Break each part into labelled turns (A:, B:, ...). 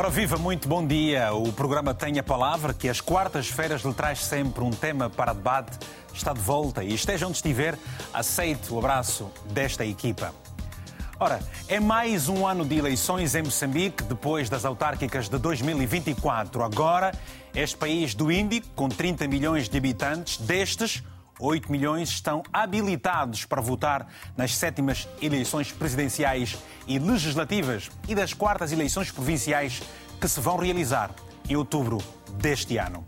A: Ora, viva, muito bom dia. O programa Tem a Palavra, que às quartas-feiras lhe traz sempre um tema para debate, está de volta e esteja onde estiver, aceite o abraço desta equipa. Ora, é mais um ano de eleições em Moçambique, depois das autárquicas de 2024. Agora, este país do Índico, com 30 milhões de habitantes, destes, 8 milhões estão habilitados para votar nas sétimas eleições presidenciais e legislativas e das quartas eleições provinciais que se vão realizar em outubro deste ano.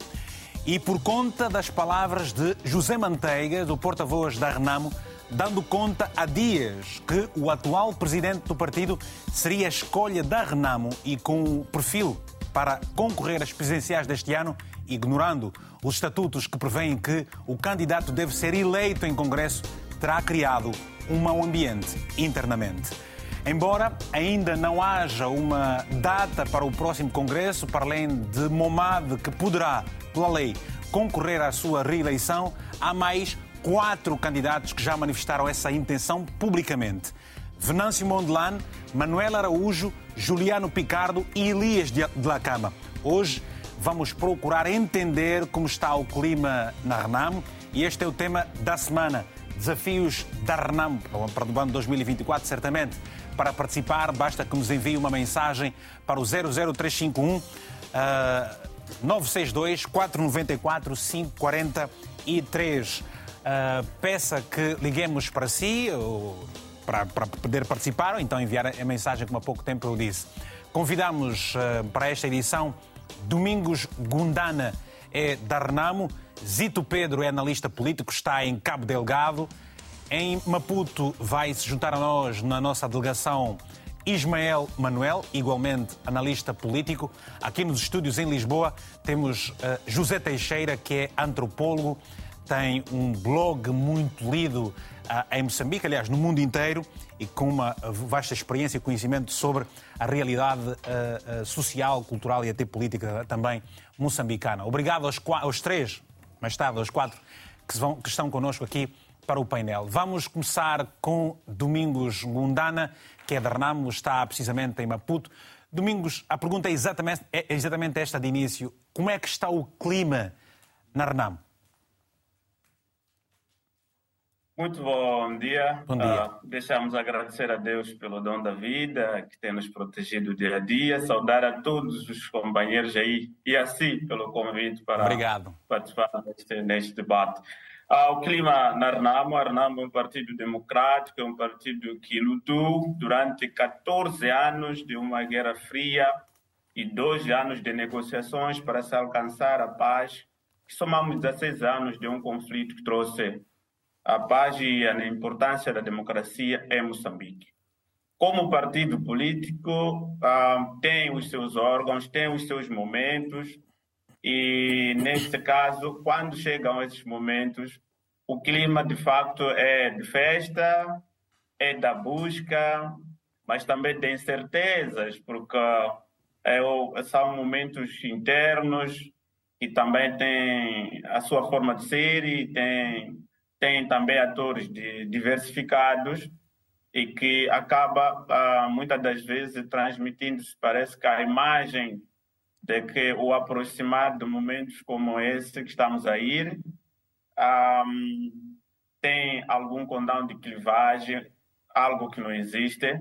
A: E por conta das palavras de José Manteiga, do porta-voz da Renamo, dando conta há dias que o atual presidente do partido seria a escolha da Renamo e com o perfil para concorrer às presidenciais deste ano, ignorando os estatutos que prevêem que o candidato deve ser eleito em Congresso, terá criado um mau ambiente internamente. Embora ainda não haja uma data para o próximo Congresso, para além de Momad, que poderá, pela lei, concorrer à sua reeleição, há mais quatro candidatos que já manifestaram essa intenção publicamente. Venâncio Mondelano, Manuel Araújo, Juliano Picardo e Elias de la Cama. Hoje vamos procurar entender como está o clima na Renamo e este é o tema da semana. Desafios da Renamo para o ano 2024, certamente. Para participar, basta que nos envie uma mensagem para o 00351 uh, 962 494 543. Uh, peça que liguemos para si, ou para, para poder participar, ou então enviar a mensagem, como há pouco tempo eu disse. Convidamos uh, para esta edição Domingos Gundana é da Renamo, Zito Pedro é analista político, está em Cabo Delgado. Em Maputo vai se juntar a nós na nossa delegação Ismael Manuel, igualmente analista político. Aqui nos estúdios em Lisboa temos uh, José Teixeira, que é antropólogo, tem um blog muito lido em Moçambique, aliás, no mundo inteiro, e com uma vasta experiência e conhecimento sobre a realidade uh, uh, social, cultural e até política também moçambicana. Obrigado aos, aos três, mais tarde aos quatro, que, vão, que estão connosco aqui para o painel. Vamos começar com Domingos Gundana, que é de Renamo, está precisamente em Maputo. Domingos, a pergunta é exatamente, é exatamente esta de início. Como é que está o clima na Renamo?
B: Muito bom dia. Bom dia. Uh, deixamos agradecer a Deus pelo dom da vida, que tem nos protegido dia a dia. Saudar a todos os companheiros aí e assim pelo convite para
A: Obrigado.
B: participar neste, neste debate. Uh, o clima na Renamo, a Renamo é um partido democrático, é um partido que lutou durante 14 anos de uma guerra fria e dois anos de negociações para se alcançar a paz. Somamos 16 anos de um conflito que trouxe a paz e a importância da democracia em Moçambique. Como partido político, ah, tem os seus órgãos, tem os seus momentos, e neste caso, quando chegam esses momentos, o clima de facto é de festa, é da busca, mas também de incertezas, porque é, são momentos internos que também têm a sua forma de ser e têm tem também atores de, diversificados e que acaba ah, muitas das vezes transmitindo-se, parece que a imagem de que o aproximar de momentos como esse que estamos a ir ah, tem algum condão de clivagem, algo que não existe,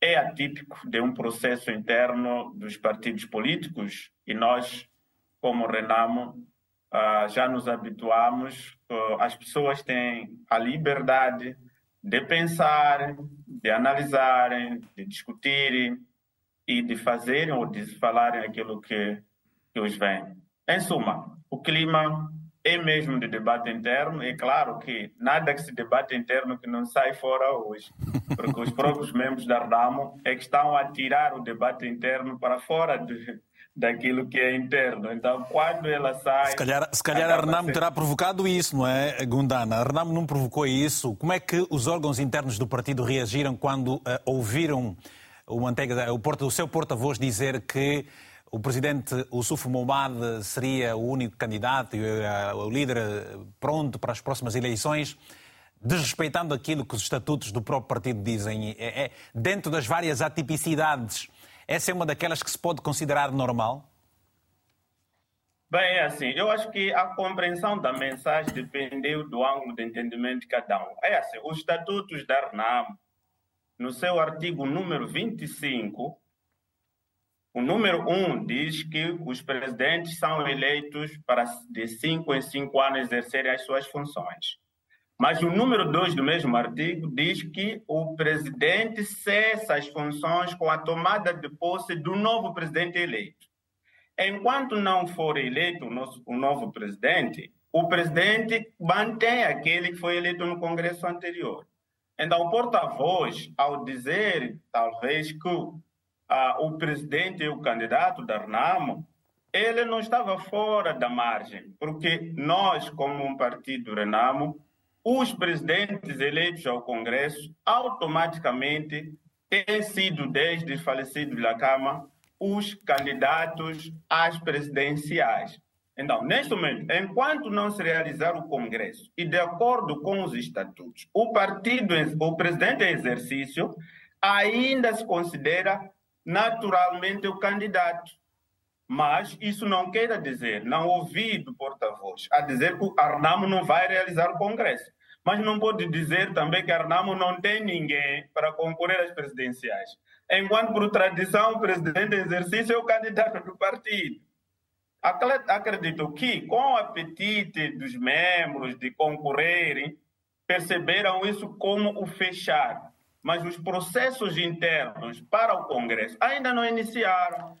B: é atípico de um processo interno dos partidos políticos e nós, como Renamo, uh, já nos habituamos, uh, as pessoas têm a liberdade de pensar, de analisarem, de discutirem e de fazerem ou de falarem aquilo que, que os vem. Em suma, o clima é mesmo de debate interno. É claro que nada que se debate interno que não sai fora hoje, porque os próprios membros da RDAMO é que estão a tirar o debate interno para fora de, daquilo que é interno. Então, quando ela sai.
A: Se calhar, se calhar a Renamo terá provocado isso, não é, Gundana? A Renamo não provocou isso. Como é que os órgãos internos do partido reagiram quando uh, ouviram o, Manteiga, o, porta, o seu porta-voz dizer que o presidente Ossufo Momad seria o único candidato e uh, o líder eh, pronto para as próximas eleições? Desrespeitando aquilo que os estatutos do próprio partido dizem, é, é, dentro das várias atipicidades essa é uma daquelas que se pode considerar normal?
B: Bem, é assim, eu acho que a compreensão da mensagem dependeu do ângulo de entendimento de cada um. É assim, os estatutos da RNAM, no seu artigo número 25, o número 1 diz que os presidentes são eleitos para de cinco em cinco anos exercerem as suas funções. Mas o número 2 do mesmo artigo diz que o presidente cessa as funções com a tomada de posse do novo presidente eleito. Enquanto não for eleito o, nosso, o novo presidente, o presidente mantém aquele que foi eleito no Congresso anterior. Então, o porta-voz, ao dizer, talvez, que uh, o presidente e o candidato da RNAMO, ele não estava fora da margem, porque nós, como um partido RENAMO, os presidentes eleitos ao Congresso automaticamente têm sido, desde falecido Lacama, os candidatos às presidenciais. Então, neste momento, enquanto não se realizar o Congresso e de acordo com os estatutos, o partido, o presidente em exercício, ainda se considera naturalmente o candidato. Mas isso não quer dizer, não ouvi do porta-voz, a dizer que o Arnamo não vai realizar o Congresso. Mas não pode dizer também que Arnamo não tem ninguém para concorrer às presidenciais enquanto por tradição o presidente em exercício é o candidato do partido. Acredito que, com o apetite dos membros de concorrerem, perceberam isso como o fechar. Mas os processos internos para o Congresso ainda não iniciaram.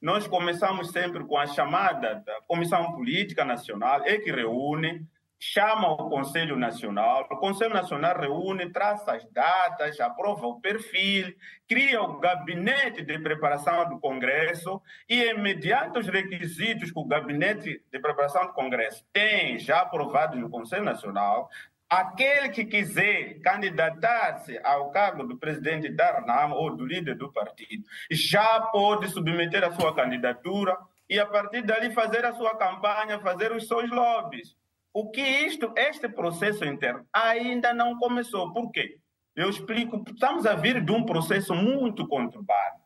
B: Nós começamos sempre com a chamada da Comissão Política Nacional, é que reúne chama o Conselho Nacional, o Conselho Nacional reúne, traça as datas, aprova o perfil, cria o gabinete de preparação do Congresso e, mediante os requisitos que o gabinete de preparação do Congresso tem já aprovados no Conselho Nacional, aquele que quiser candidatar-se ao cargo do presidente da RNAM ou do líder do partido já pode submeter a sua candidatura e, a partir dali, fazer a sua campanha, fazer os seus lobbies. O que isto, este processo interno ainda não começou. Por quê? Eu explico, estamos a vir de um processo muito conturbado.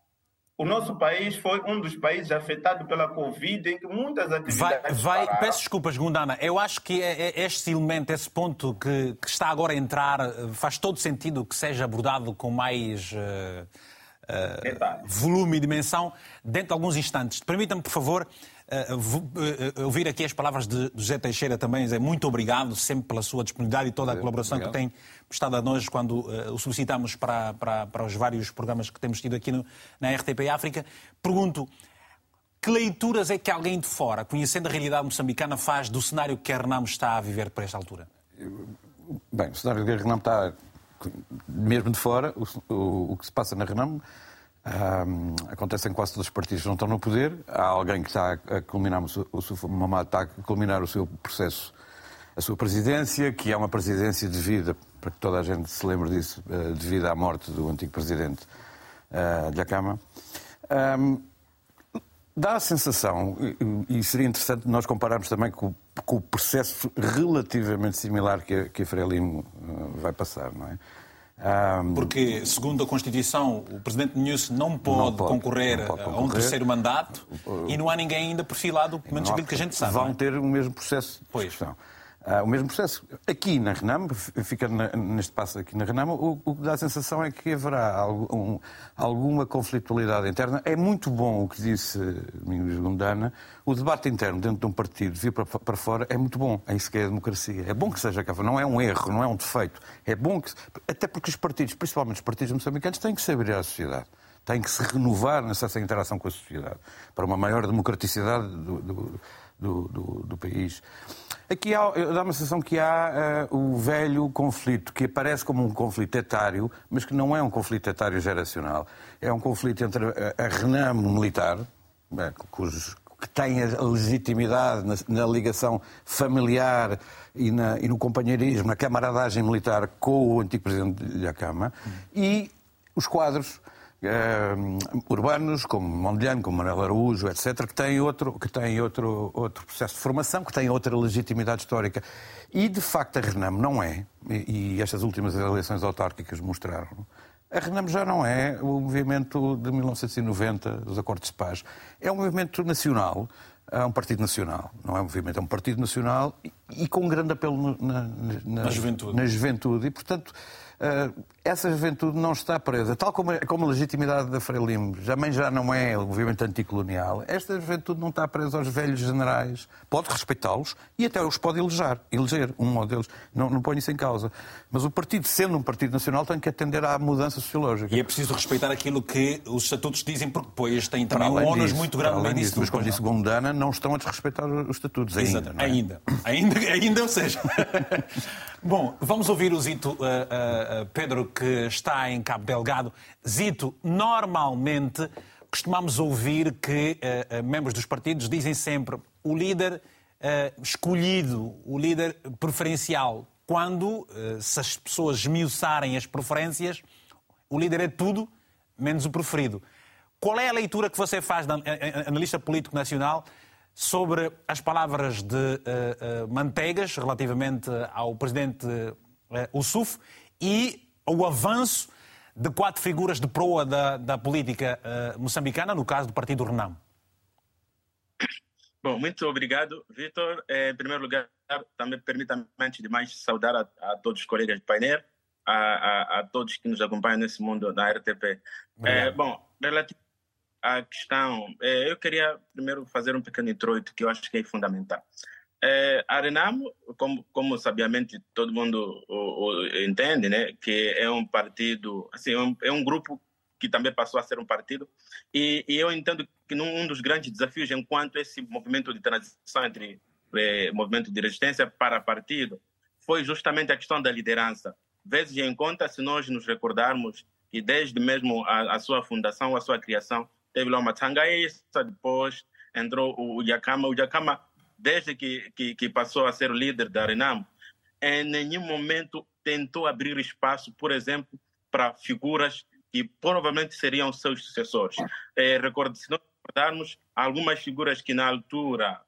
B: O nosso país foi um dos países afetados pela Covid, em que muitas atividades.
A: Vai, vai peço desculpas, Gundana. Eu acho que é, é este elemento, esse ponto que, que, está agora a entrar, faz todo sentido que seja abordado com mais. Uh, uh, volume e dimensão dentro de alguns instantes. Permita-me, por favor, uh, ouvir aqui as palavras de José Teixeira também. Zé, muito obrigado sempre pela sua disponibilidade e toda a colaboração obrigado. que tem prestado a nós quando uh, o solicitamos para, para, para, os vários programas que temos tido aqui no, na RTP África. Pergunto, que leituras é que alguém de fora, conhecendo a realidade moçambicana, faz do cenário que a Renamo está a viver por esta altura?
C: Bem, o cenário que a Renamo está, mesmo de fora, o, o, o que se passa na Renamo um, acontece em quase todos os partidos que não estão no poder. Há alguém que está a culminar, o seu, Mamad está a culminar o seu processo, a sua presidência, que é uma presidência devida, para que toda a gente se lembre disso, uh, devido à morte do antigo presidente uh, da Câmara. Um, dá a sensação, e, seria interessante nós compararmos também com, com o processo relativamente similar que a, que a Frelimo uh, vai passar, não é?
A: Porque, segundo a Constituição, o Presidente Nunes não pode, não pode concorrer não pode a um terceiro mandato e não há ninguém ainda perfilado, pelo menos aquilo que a gente sabe.
C: Vão é? ter o mesmo processo de pois. Discussão. Uh, o mesmo processo. Aqui na Renamo, fica na, neste passo aqui na Renamo, o, que dá a sensação é que haverá algum, alguma conflitualidade interna. É muito bom o que disse Domingos Gundana. O debate interno dentro de um partido vir para, para fora é muito bom. É isso que é a democracia. É bom que seja cá Não é um erro, não é um defeito. É bom que. Até porque os partidos, principalmente os partidos moçambicanos, têm que se abrir à sociedade têm que se renovar nessa interação com a sociedade para uma maior democraticidade do, do, do, do país. Aqui há, dá uma sensação que há uh, o velho conflito, que aparece como um conflito etário, mas que não é um conflito etário geracional. É um conflito entre a, a Renamo militar, bem, cujos, que tem a legitimidade na, na ligação familiar e, na, e, no companheirismo, na camaradagem militar com o antigo presidente da Câmara, hum. e os quadros uh, urbanos, como Mondlane, como Manuel Araújo, etc., que têm, outro, que têm outro, outro processo de formação, que têm outra legitimidade histórica. E, de facto, a Renamo não é, e, e estas últimas eleições autárquicas mostraram, A Renamo já não é o movimento de 1990, dos acordos de paz. É um movimento nacional, é um partido nacional, não é um movimento, é um partido nacional e, e com um grande apelo na,
A: na, na, juventude.
C: na juventude. E, portanto, essa juventude não está presa, tal como, como a legitimidade da Frelimo também já não é o movimento anticolonial, esta juventude não está presa aos velhos generais, pode respeitá-los e até os pode eleger, eleger um modelo, não, não põe isso em causa. Mas o partido, sendo um partido nacional, tem que atender à mudança sociológica.
A: E é preciso respeitar aquilo que os estatutos dizem, porque depois tem também um ónus muito grande
C: além disso. Mas, como disse Gondana, não estão a desrespeitar os estatutos ainda.
A: É? Ainda. ainda. Ainda, ou seja. Bom, vamos ouvir o Zito uh, uh, Pedro, que está em Cabo Delgado. Zito, normalmente costumamos ouvir que uh, membros dos partidos dizem sempre o líder escolhido, o líder preferencial. Quando, se as pessoas esmiuçarem as preferências, o líder é tudo menos o preferido. Qual é a leitura que você faz, analista político nacional, sobre as palavras de uh, uh, Manteigas relativamente ao presidente uh, e o avanço de quatro figuras de proa da, da política uh, moçambicana, no caso do Partido Renamo.
D: Bom, muito obrigado, Vitor. Em primeiro lugar, também permita-me, antes de mais, saudar a, a, todos os colegas de painel, a, a, a, todos que nos acompanham nesse mundo da RTP. É, bom, relativo a questão, é, eu queria primeiro fazer um pequeno introito que eu acho que é fundamental. É, a Renamo, como, como sabiamente todo mundo o, o, entende, né, que é um partido, assim, é um, é um grupo que também passou a ser um partido, e, e eu entendo que um dos grandes desafios enquanto esse movimento de transição entre é, movimento de resistência para partido foi justamente a questão da liderança. Vezes em conta, se nós nos recordarmos que desde mesmo a, a sua fundação, a sua criação, teve lá uma Tangaísta, depois entrou o Yakama. O Yakama, desde que, que, que passou a ser o líder da Renamo, em nenhum momento tentou abrir espaço, por exemplo, para figuras que provavelmente seriam seus sucessores. É, recordo, se nós recordarmos, algumas figuras que na altura,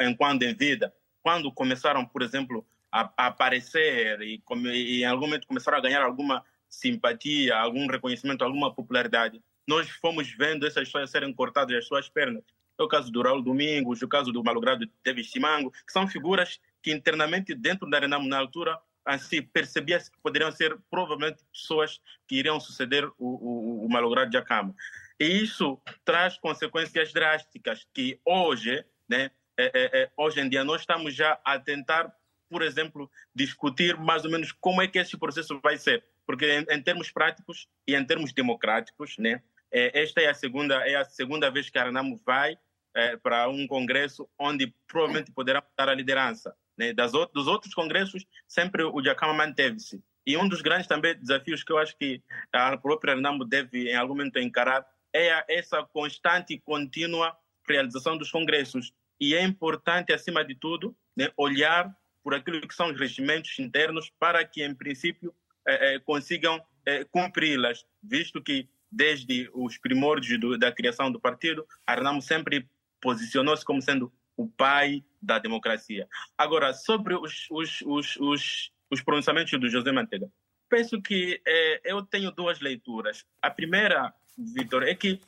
D: enquanto em vida, quando começaram, por exemplo, a, a aparecer e, e, em algum momento começaram a ganhar alguma simpatia, algum reconhecimento, alguma popularidade, nós fomos vendo essas histórias serem cortadas as suas pernas. É o caso do Raul Domingos, o caso do malogrado David Simango, que são figuras que internamente dentro da Renamo na altura assim percebia-se que poderiam ser provavelmente pessoas que iriam suceder o, o, o malogrado Jacama. E isso traz consequências drásticas que hoje, né, é, é, é, hoje em dia nós estamos já a tentar, por exemplo, discutir mais ou menos como é que esse processo vai ser. Porque em, em termos práticos e em termos democráticos, né, esta é a segunda é a segunda vez que a Renamo vai é, para um congresso onde provavelmente poderá dar a liderança. Né? Das, dos outros congressos, sempre o Jacama manteve-se. E um dos grandes também desafios que eu acho que a própria Renamo deve em algum momento encarar é a, essa constante e contínua realização dos congressos. E é importante, acima de tudo, né, olhar por aquilo que são os regimentos internos para que, em princípio, eh, eh, consigam eh, cumpri-las, visto que desde os primórdios do, da criação do partido, Arnamo sempre posicionou-se como sendo o pai da democracia. Agora, sobre os, os, os, os, os pronunciamentos do José Manteiga, penso que é, eu tenho duas leituras. A primeira, Vitor, é que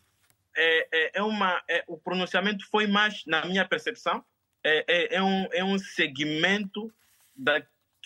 D: é, é, é uma, é, o pronunciamento foi mais, na minha percepção, é, é, é, um, é um segmento da,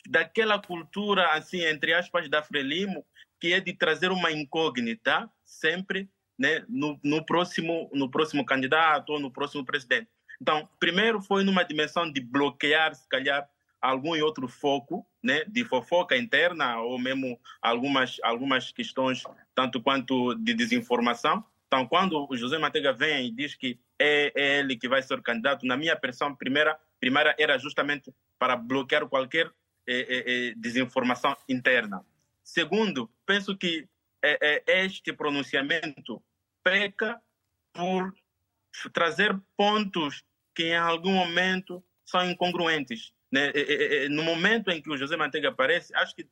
D: daquela cultura, assim, entre aspas, da Frelimo, que é de trazer uma incógnita sempre né, no, no, próximo, no próximo candidato ou no próximo presidente. Então, primeiro foi numa dimensão de bloquear, se calhar, algum outro foco né, de fofoca interna ou mesmo algumas, algumas questões, tanto quanto de desinformação. Então, quando o José Manteiga vem e diz que é, é ele que vai ser o candidato, na minha pressão primeira, primeira era justamente para bloquear qualquer é, é, é desinformação interna. Segundo, penso que é, é, este pronunciamento peca por trazer pontos que em algum momento são incongruentes. Né? No momento em que o José Manteiga aparece, acho que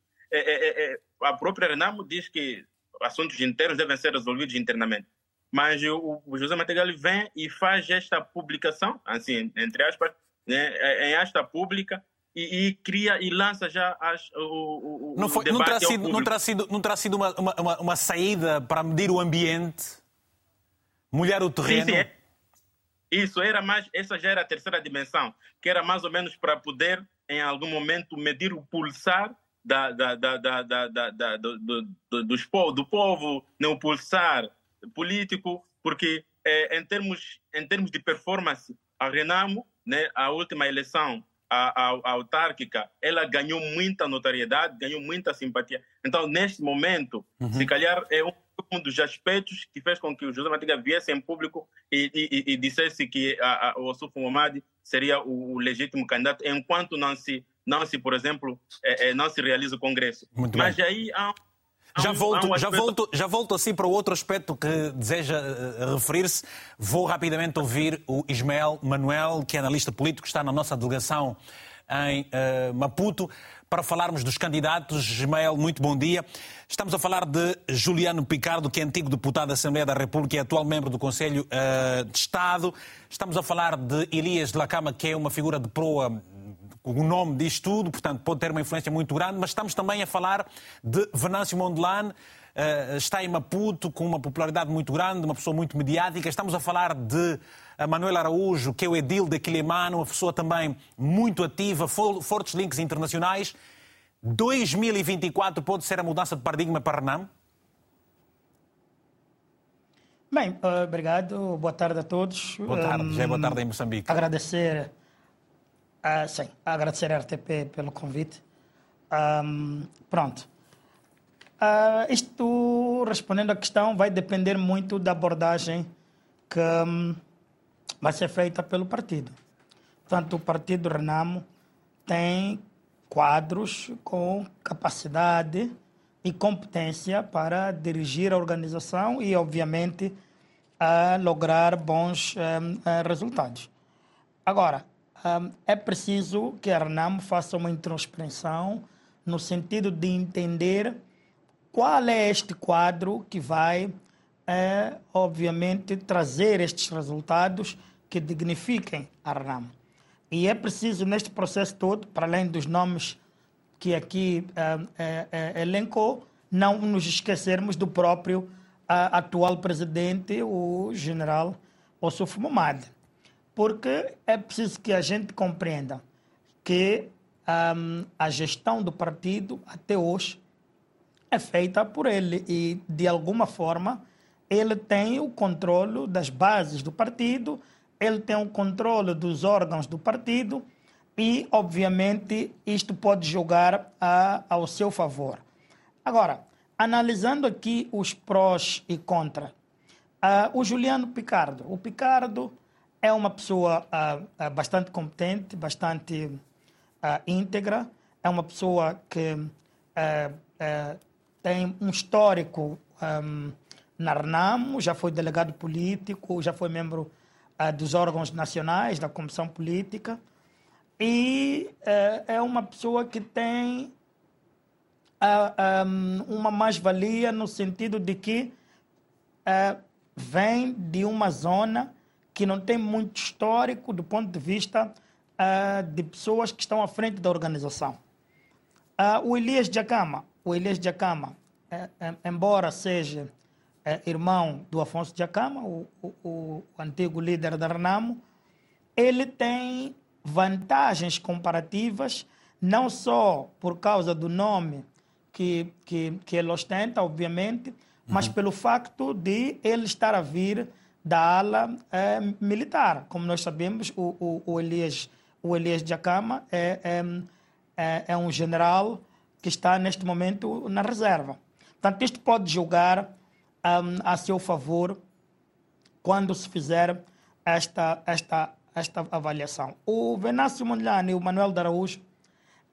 D: a própria Renamo diz que assuntos internos devem ser resolvidos internamente. Mas o, José Manteiga vem e faz esta publicação, assim, entre aspas, né, em esta pública, e, e cria e lança já as, o,
A: o, não, foi, não, terá sido, não terá sido, não terá sido uma, uma, uma, saída para medir o ambiente, molhar o terreno? Sim, sim, é.
D: Isso era mais, essa já era a terceira dimensão, que era mais ou menos para poder, em algum momento, medir o pulsar da, da, da, da, da, da, da do, do, dos, do povo, não o pulsar político, porque é, em, termos, em termos de performance, a Renamo, né, a última eleição a, a, a, autárquica, ela ganhou muita notoriedade, ganhou muita simpatia. Então, neste momento, uhum. se calhar é um, um, dos aspectos que fez com que o José Matiga viesse em público e, e, e dissesse que a, a, o Ossufo Momadi seria o, o, legítimo candidato, enquanto não se, não se por exemplo, é, é, não se realiza o Congresso.
A: Muito
D: Mas
A: bem.
D: aí há
A: já volto, um já, volto, já volto assim para o outro aspecto que deseja uh, referir-se. Vou rapidamente ouvir o Ismael Manuel, que é analista político, que está na nossa delegação em uh, Maputo, para falarmos dos candidatos. Ismael, muito bom dia. Estamos a falar de Juliano Picardo, que é antigo deputado da Assembleia da República e atual membro do Conselho uh, de Estado. Estamos a falar de Elias de Lacama, que é uma figura de proa o nome diz tudo, portanto pode ter uma influência muito grande, mas estamos também a falar de Venâncio Mondlane, uh, está em Maputo com uma popularidade muito grande, uma pessoa muito mediática. Estamos a falar de Manuel Araújo, que é o edil de Quilimano, uma pessoa também muito ativa, fortes links internacionais. 2024 pode ser a mudança de paradigma para Renam?
E: Bem, eh, obrigado. Boa tarde a todos.
A: Boa tarde. Já é boa tarde em Moçambique.
E: Agradecer Uh, sim, agradecer à RTP pelo convite. Um, pronto. Uh, isto, respondendo à questão, vai depender muito da abordagem que um, vai ser feita pelo partido. Portanto, o partido Renamo tem quadros com capacidade e competência para dirigir a organização e, obviamente, a lograr bons um, resultados. Agora, é preciso que a RNAM faça uma introspecção no sentido de entender qual é este quadro que vai, é, obviamente, trazer estes resultados que dignifiquem a RNAM. E é preciso, neste processo todo, para além dos nomes que aqui é, é, elencou, não nos esquecermos do próprio atual presidente, o general Ossuf Momad porque é preciso que a gente compreenda que um, a gestão do partido até hoje é feita por ele e, de alguma forma, ele tem o controle das bases do partido, ele tem o controle dos órgãos do partido e, obviamente, isto pode jogar a, ao seu favor. Agora, analisando aqui os prós e contras, uh, o Juliano Picardo. O Picardo é uma pessoa uh, uh, bastante competente, bastante uh, íntegra, é uma pessoa que tem um histórico um, na RNAMO, já foi delegado político, já foi membro dos órgãos nacionais, da Comissão Política, e é uma pessoa que tem um, uma mais-valia no sentido de que vem de uma zona que não tem muito histórico do ponto de vista uh, de pessoas que estão à frente da organização. Uh, o Elias Jacama, o Elias Jacama, uh, embora seja irmão do Afonso Jacama, o, o, o, antigo líder da Renamo, ele tem vantagens comparativas, não só por causa do nome que, que, que ele ostenta, obviamente, mas uhum. pelo facto de ele estar a vir da ala é, militar. Como nós sabemos, o, o, o, Elias, o Elias Jacama é, é, é, é um general que está neste momento na reserva. Portanto, isto pode jogar um, a seu favor quando se fizer esta, esta, esta avaliação. O Venâncio Mondlane e o Manuel de Araújo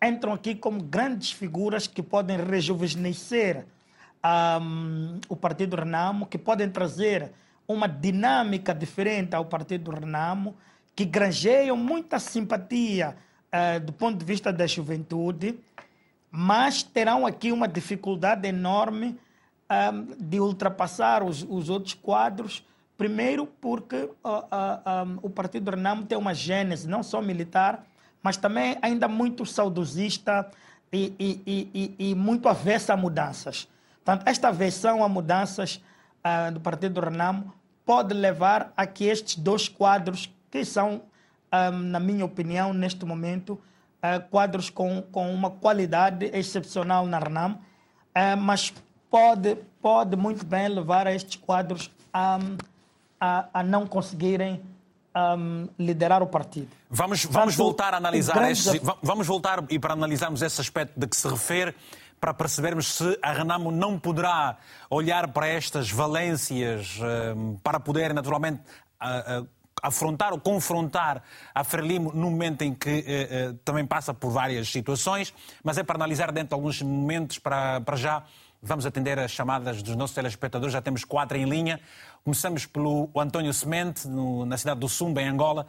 E: entram aqui como grandes figuras que podem rejuvenescer um, o Partido Renamo, que podem trazer uma dinâmica diferente ao Partido Renamo, que granjeiam muita simpatia uh, do ponto de vista da juventude, mas terão aqui uma dificuldade enorme eh, de ultrapassar os, os, outros quadros. Primeiro, porque uh, uh, um, o Partido Renamo tem uma gênese não só militar, mas também ainda muito saudosista e, e, e, e muito avessa a mudanças. Portanto, esta aversão a mudanças uh, do Partido do Renamo pode levar a que estes dois quadros, que são, ah, na minha opinião, neste momento, uh, quadros com, com uma qualidade excepcional na Renamo, mas pode, pode muito bem levar a estes quadros a, a, a não conseguirem um, liderar o partido.
A: Vamos, vamos voltar a analisar esse, vamos voltar e para analisarmos esse aspecto de que se refere para percebermos se a Renamo não poderá olhar para estas valências um, para poder naturalmente afrontar ou confrontar a Frelimo no momento em que uh, também passa por várias situações, mas é para analisar dentro de alguns momentos para, para já Vamos atender as chamadas dos nossos telespectadores. Já temos quatro em linha. Começamos pelo António Semente, no, na cidade do Sumba, em Angola.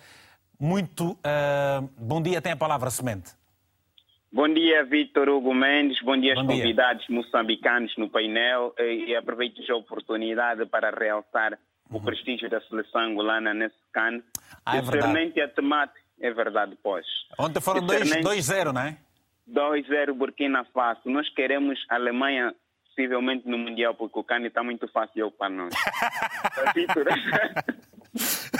A: Muito uh, bom dia, tem a palavra, Semente.
F: Bom dia, Vitor Hugo Mendes. Bom dia aos convidados moçambicanos no painel. E aproveito a oportunidade para realçar uhum. o prestígio da seleção angolana nesse CAN.
A: Ah, é verdade.
F: a temática. É verdade, pois.
A: Ontem foram 2-0, não é?
F: 2-0 Burkina Faso. Nós queremos a Alemanha possivelmente no Mundial, porque o Cani está muito fácil para nós.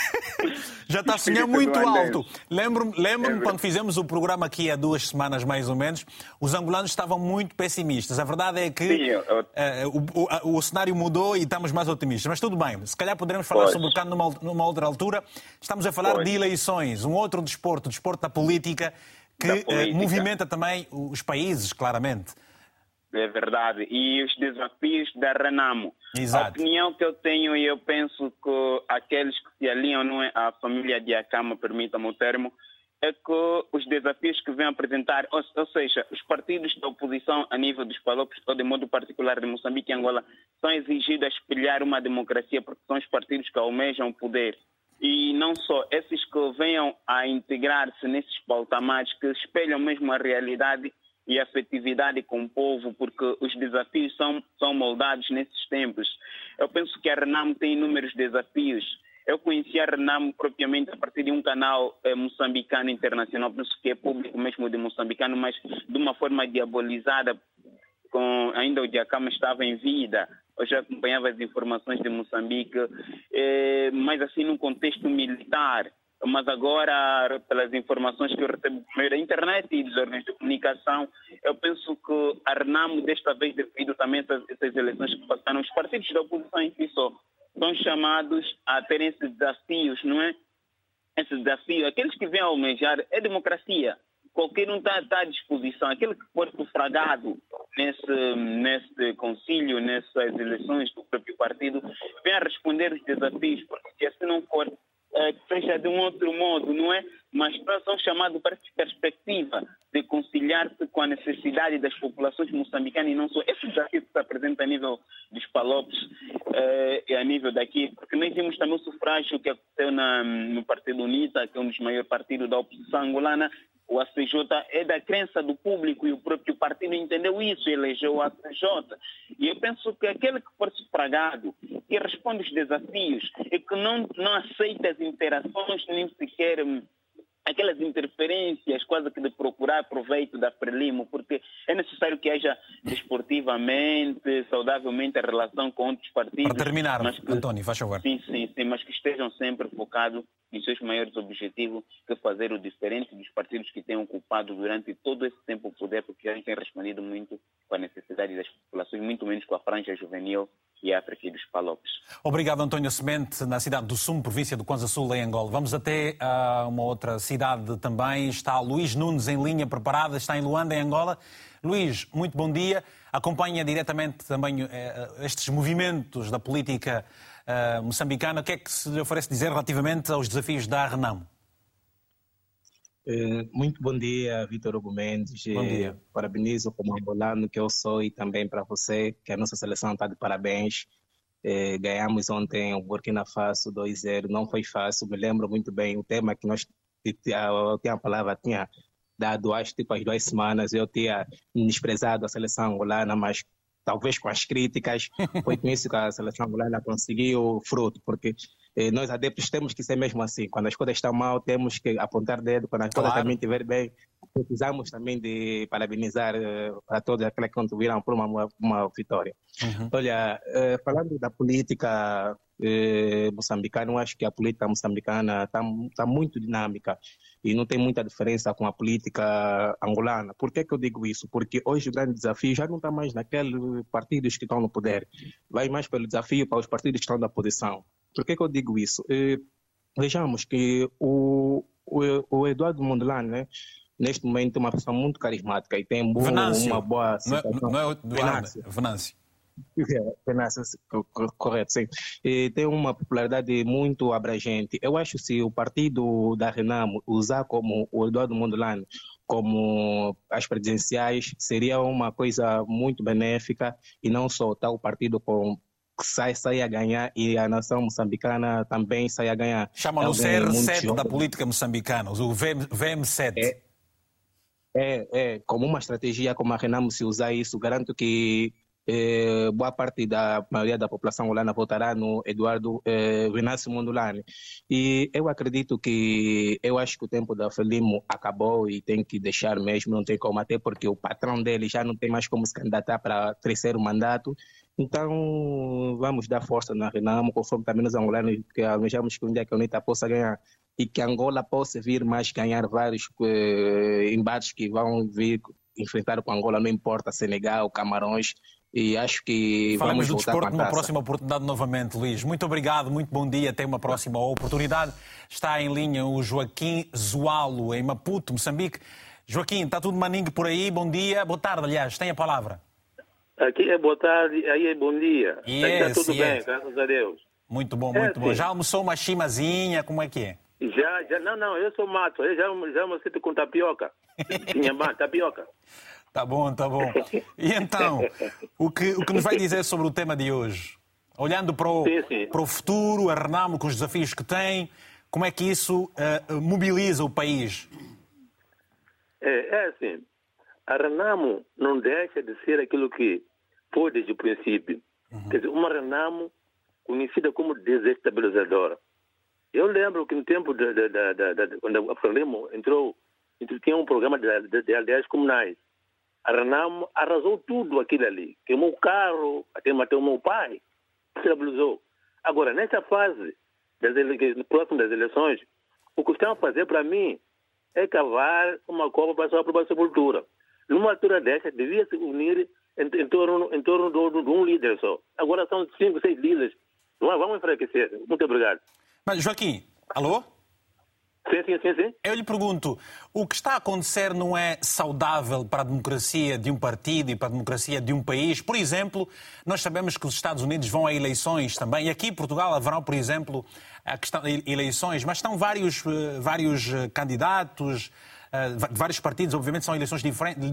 A: Já está a sonhar muito alto. Lembro-me lembro é quando fizemos o programa aqui há duas semanas, mais ou menos, os angolanos estavam muito pessimistas. A verdade é que Sim, eu... uh, o, o, o, cenário mudou e estamos mais otimistas. Mas tudo bem, se calhar poderemos falar pois. sobre o CAN numa, numa, outra altura. Estamos a falar pois. de eleições, um outro desporto, o desporto da política, que da política. Uh, movimenta também os países, claramente
F: é verdade. E os desafios da Renamo. Exato. A opinião que eu tenho, e eu penso que aqueles que se alinham não é, à família de Acama, permitam-me o termo, é que os desafios que vêm apresentar, ou, ou, seja, os partidos da oposição a nível dos palopes, ou de modo particular de Moçambique e Angola, são exigidos a espelhar uma democracia porque são os partidos que almejam poder. E não só, esses que venham a integrar-se nesses pautamares que espelham mesmo a realidade e afetividade com o povo, porque os desafios são, são moldados nesses tempos. Eu penso que a Renamo tem inúmeros desafios. Eu conheci a Renamo propriamente a partir de um canal eh, moçambicano internacional, penso que é público mesmo de moçambicano, mas de uma forma diabolizada, com, ainda o Diacama estava em vida. Eu já acompanhava as informações de Moçambique, eh, mas assim num contexto militar mas agora, pelas informações que eu recebo por meio da internet e dos órgãos de comunicação, eu penso que a Renamo, desta vez, devido também a essas eleições que passaram, os partidos da oposição em si só são chamados a terem esses desafios, não é? Esse desafio, aqueles que vêm almejar é democracia. Qualquer um está, está à disposição. Aquele que for sufragado nesse, nesse concílio, nessas eleições do próprio partido, vem a responder os desafios, porque se assim não for, é, seja de um outro modo, não é? Mas são chamados para perspectiva de conciliar-se com a necessidade das populações moçambicanas e não só. Esse desafio que se apresenta a nível dos palopes é, e a nível daqui, porque nós vimos também o sufrágio que aconteceu na, no Partido UNITA, que é um dos maiores partidos da oposição angolana, o ACJ é da crença do público e o próprio partido entendeu isso, elegeu o ACJ. E eu penso que aquele que for sufragado, que responde os desafios e que não, não aceita as interações, nem sequer hum, aquelas interferências quase que de procurar proveito da Frelimo, porque é necessário que haja desportivamente, saudavelmente a relação com outros partidos.
A: Para terminar, que, António, faz favor.
F: Sim, sim, sim, mas que estejam sempre focados em seus maiores objetivos, que fazer o diferente dos partidos que têm ocupado durante todo esse tempo o poder, porque a gente tem respondido muito com a necessidade das populações, muito menos com a franja juvenil e África e dos Palopes.
A: Obrigado, António Semente, na cidade do Sumo, província do Kwanza Sul, em Angola. Vamos até uh, uma outra cidade também. Está Luís Nunes em linha preparada, está em Luanda, em Angola. Luís, muito bom dia. Acompanha diretamente também uh, estes movimentos da política uh, moçambicana. O que é que se lhe oferece dizer relativamente aos desafios da Renamo?
G: Eh, muito bom dia, Vitor Hugo Mendes. Bom dia. Parabenizo como angolano que eu sou e também para você, que a nossa seleção está de parabéns. Eh, ganhamos ontem o Burkina Faso 2-0, não foi fácil, me lembro muito bem o tema que nós, eu tinha a palavra, tinha dado acho tipo as duas semanas, eu tinha desprezado a seleção angolana, mas talvez com as críticas, foi com isso que a seleção angolana conseguiu fruto, porque eh, nós adeptos temos que ser mesmo assim. Quando as coisas estão mal, temos que apontar dedo. Quando as claro. coisas também estiverem bem, precisamos também de parabenizar uh, para todos aqueles que contribuíram para uma, uma vitória. Uhum. Olha, uh, falando da política moçambicana, eu acho que a política moçambicana está tá muito dinâmica e não tem muita diferença com a política angolana. Por que, que eu digo isso? Porque hoje o grande desafio já não está mais naqueles partidos que estão no poder, vai mais pelo desafio para os partidos que estão na posição. Por que, que eu digo isso? vejamos que o, o, o Eduardo Mondlane, né, neste momento, é uma pessoa muito carismática e tem boa, uma boa
A: situação. Não é, não é Venâncio. Venâncio.
G: É, Venâncio, correto, sim. E tem uma popularidade muito abrangente. Eu acho que se o partido da Renamo usar como o Eduardo Mondlane como as presidenciais, seria uma coisa muito benéfica e não só tá o partido com sai, sai a ganhar e a nação moçambicana também sai a ganhar.
A: Chamam-no o CR7 da política moçambicana, o VM7.
G: É, é, é, como uma estratégia como a Renamo se usar isso, garanto que eh, boa parte da maioria da população angolana votará no Eduardo eh, Venâncio. E eu acredito que, eu acho que o tempo da Felimo acabou e tem que deixar mesmo, não tem como, até porque o patrão dele já não tem mais como se candidatar para terceiro mandato. Então, vamos dar força na Renamo, conforme também os angolanos que almejamos que um dia que a UNITA possa ganhar e que Angola possa vir mais ganhar vários eh, embates que vão vir enfrentar com Angola, não importa Senegal, Camarões, e acho que
A: Falamos
G: vamos do
A: desporto numa próxima oportunidade novamente, Luís. Muito obrigado, muito bom dia, até uma próxima oportunidade. Está em linha o Joaquim Zoalo, em Maputo, Moçambique. Joaquim, está tudo maninho por aí? Bom dia, boa tarde, aliás, tem a palavra.
H: Aqui é boa tarde, aí é bom dia. Yes, está tudo yes. bem, graças a Deus.
A: Muito bom, muito é, bom. Sim. Já almoçou uma chimazinha, como é que é?
H: Já, já, não, não, eu sou mato, eu já, já almocei com tapioca. Tinha tapioca.
A: Tá bom, tá bom. E então, o que, o que nos vai dizer sobre o tema de hoje? Olhando para o, sim, sim. Para o futuro, a Renamo com os desafios que tem, como é que isso uh, mobiliza o país?
H: É, é assim, a Renamo não deixa de ser aquilo que foi desde o princípio. Uhum. Quer dizer, uma Renamo conhecida como desestabilizadora. Eu lembro que no tempo de, de, de, de quando a Frelimo entrou, tinha um programa de, de aldeias comunais. A Renamo arrasou tudo aquilo ali. Queimou o carro, até matou o meu pai. Estabilizou. Agora, nessa fase, das próximo das eleições, o que estão a fazer para mim é cavar uma cova para a própria sepultura. Numa altura dessa, devia se unir em, em torno, em torno de, de, um líder só. Agora são cinco, seis líderes. Vamos enfraquecer. Muito obrigado.
A: Mas, Joaquim, alô?
H: Sim, sim, sim, sim.
A: Eu lhe pergunto, o que está a acontecer não é saudável para a democracia de um partido e para a democracia de um país? Por exemplo, nós sabemos que os Estados Unidos vão a eleições também, e aqui em Portugal haverão, por exemplo, questão de eleições, mas estão vários, eh, vários eh, candidatos, eh, vários partidos, obviamente são eleições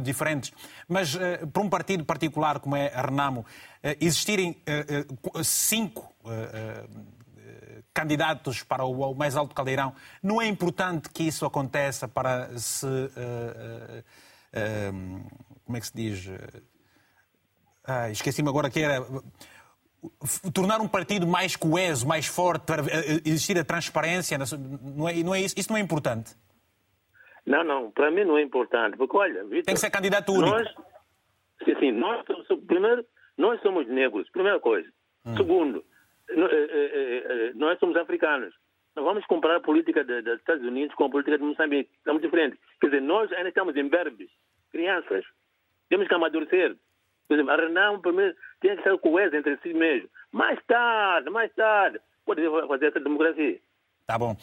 A: diferentes, mas para um partido particular como é a Renamo, existirem cinco candidatos para o mais alto caldeirão, não é importante que isso aconteça para se. Uh, uh, como é que se diz? Ah, Esqueci-me agora que era. Tornar um partido mais coeso, mais forte, para existir a transparência, não é, não é isso? Isso não é importante?
H: Não, não, para mim não é importante, porque olha, Victor,
A: tem que ser candidato único.
H: Nós, sim, sim, nós, primeiro, nós somos negros, primeira coisa. Hum. Segundo, nós somos africanos. Não vamos comparar a política dos Estados Unidos com a política de Moçambique. Estamos diferentes. Quer dizer, nós ainda estamos em berbes, crianças. Temos que amadurecer. Por exemplo, a Renan primeiro tem que ser coesa entre si mesmo. Mais tarde, mais tarde, pode fazer essa democracia.
A: Tá bom.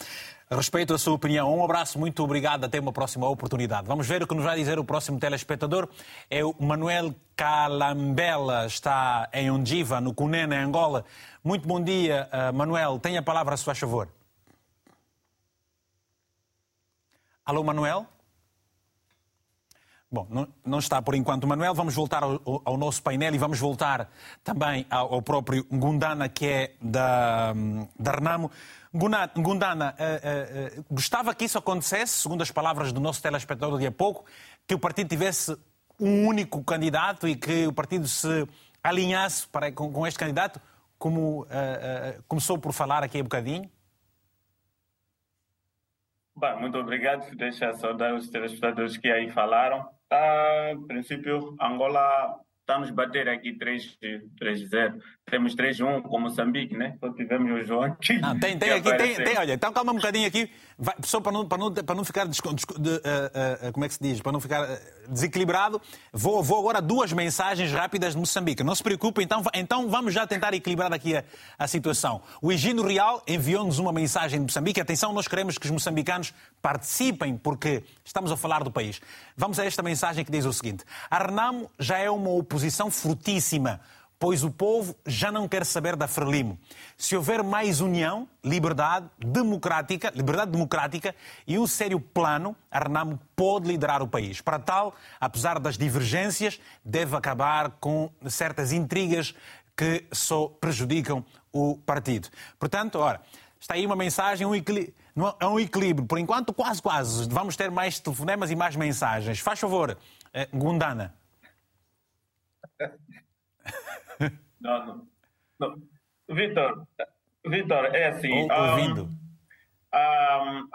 A: Respeito a sua opinião. Um abraço, muito obrigado. Até uma próxima oportunidade. Vamos ver o que nos vai dizer o próximo telespectador. É o Manuel Calambela, está em Ondiva, no Cunene, em Angola. Muito bom dia, uh, Manuel. Tenha a palavra, a sua favor. Alô, Manuel? Bom, não, está por enquanto o Manuel. Vamos voltar ao, ao, nosso painel e vamos voltar também ao, ao próprio Gundana, que é da, da Renamo. Gundana, uh, uh, gostava que isso acontecesse, segundo as palavras do nosso telespectador de há pouco, que o partido tivesse um único candidato e que o partido se alinhasse para, com, com este candidato. como uh, uh, começou por falar aqui há um bocadinho?
B: Bem, muito obrigado. Deixa saudar os telespectadores que aí falaram. Ah, a princípio, Angola estamos bater aqui 3-0. Temos 3-1 com Moçambique, né? Só tivemos o João aqui.
A: Não, tem, tem aqui, tem, tem, olha, então calma um bocadinho aqui, Vai, só para não, para não, para não ficar, de, uh, uh, como é que se diz, para não ficar desequilibrado, vou, vou agora duas mensagens rápidas de Moçambique. Não se preocupe, então, então vamos já tentar equilibrar aqui a, a situação. O Higino Real enviou-nos uma mensagem de Moçambique. Atenção, nós queremos que os moçambicanos participem, porque estamos a falar do país. Vamos a esta mensagem que diz o seguinte: A Renamo já é uma oposição fortíssima pois o povo já não quer saber da Frelimo. Se houver mais união, liberdade democrática, liberdade democrática e um sério plano, a Renamo pode liderar o país. Para tal, apesar das divergências, deve acabar com certas intrigas que só prejudicam o partido. Portanto, ora, está aí uma mensagem, um equilíbrio, é um equilíbrio. Por enquanto, quase, quase. Vamos ter mais telefonemas e mais mensagens. Faz favor, eh, Gundana.
B: Não, não. não. Vitor, Vitor, é assim.
A: Ouvindo.
B: Um, um,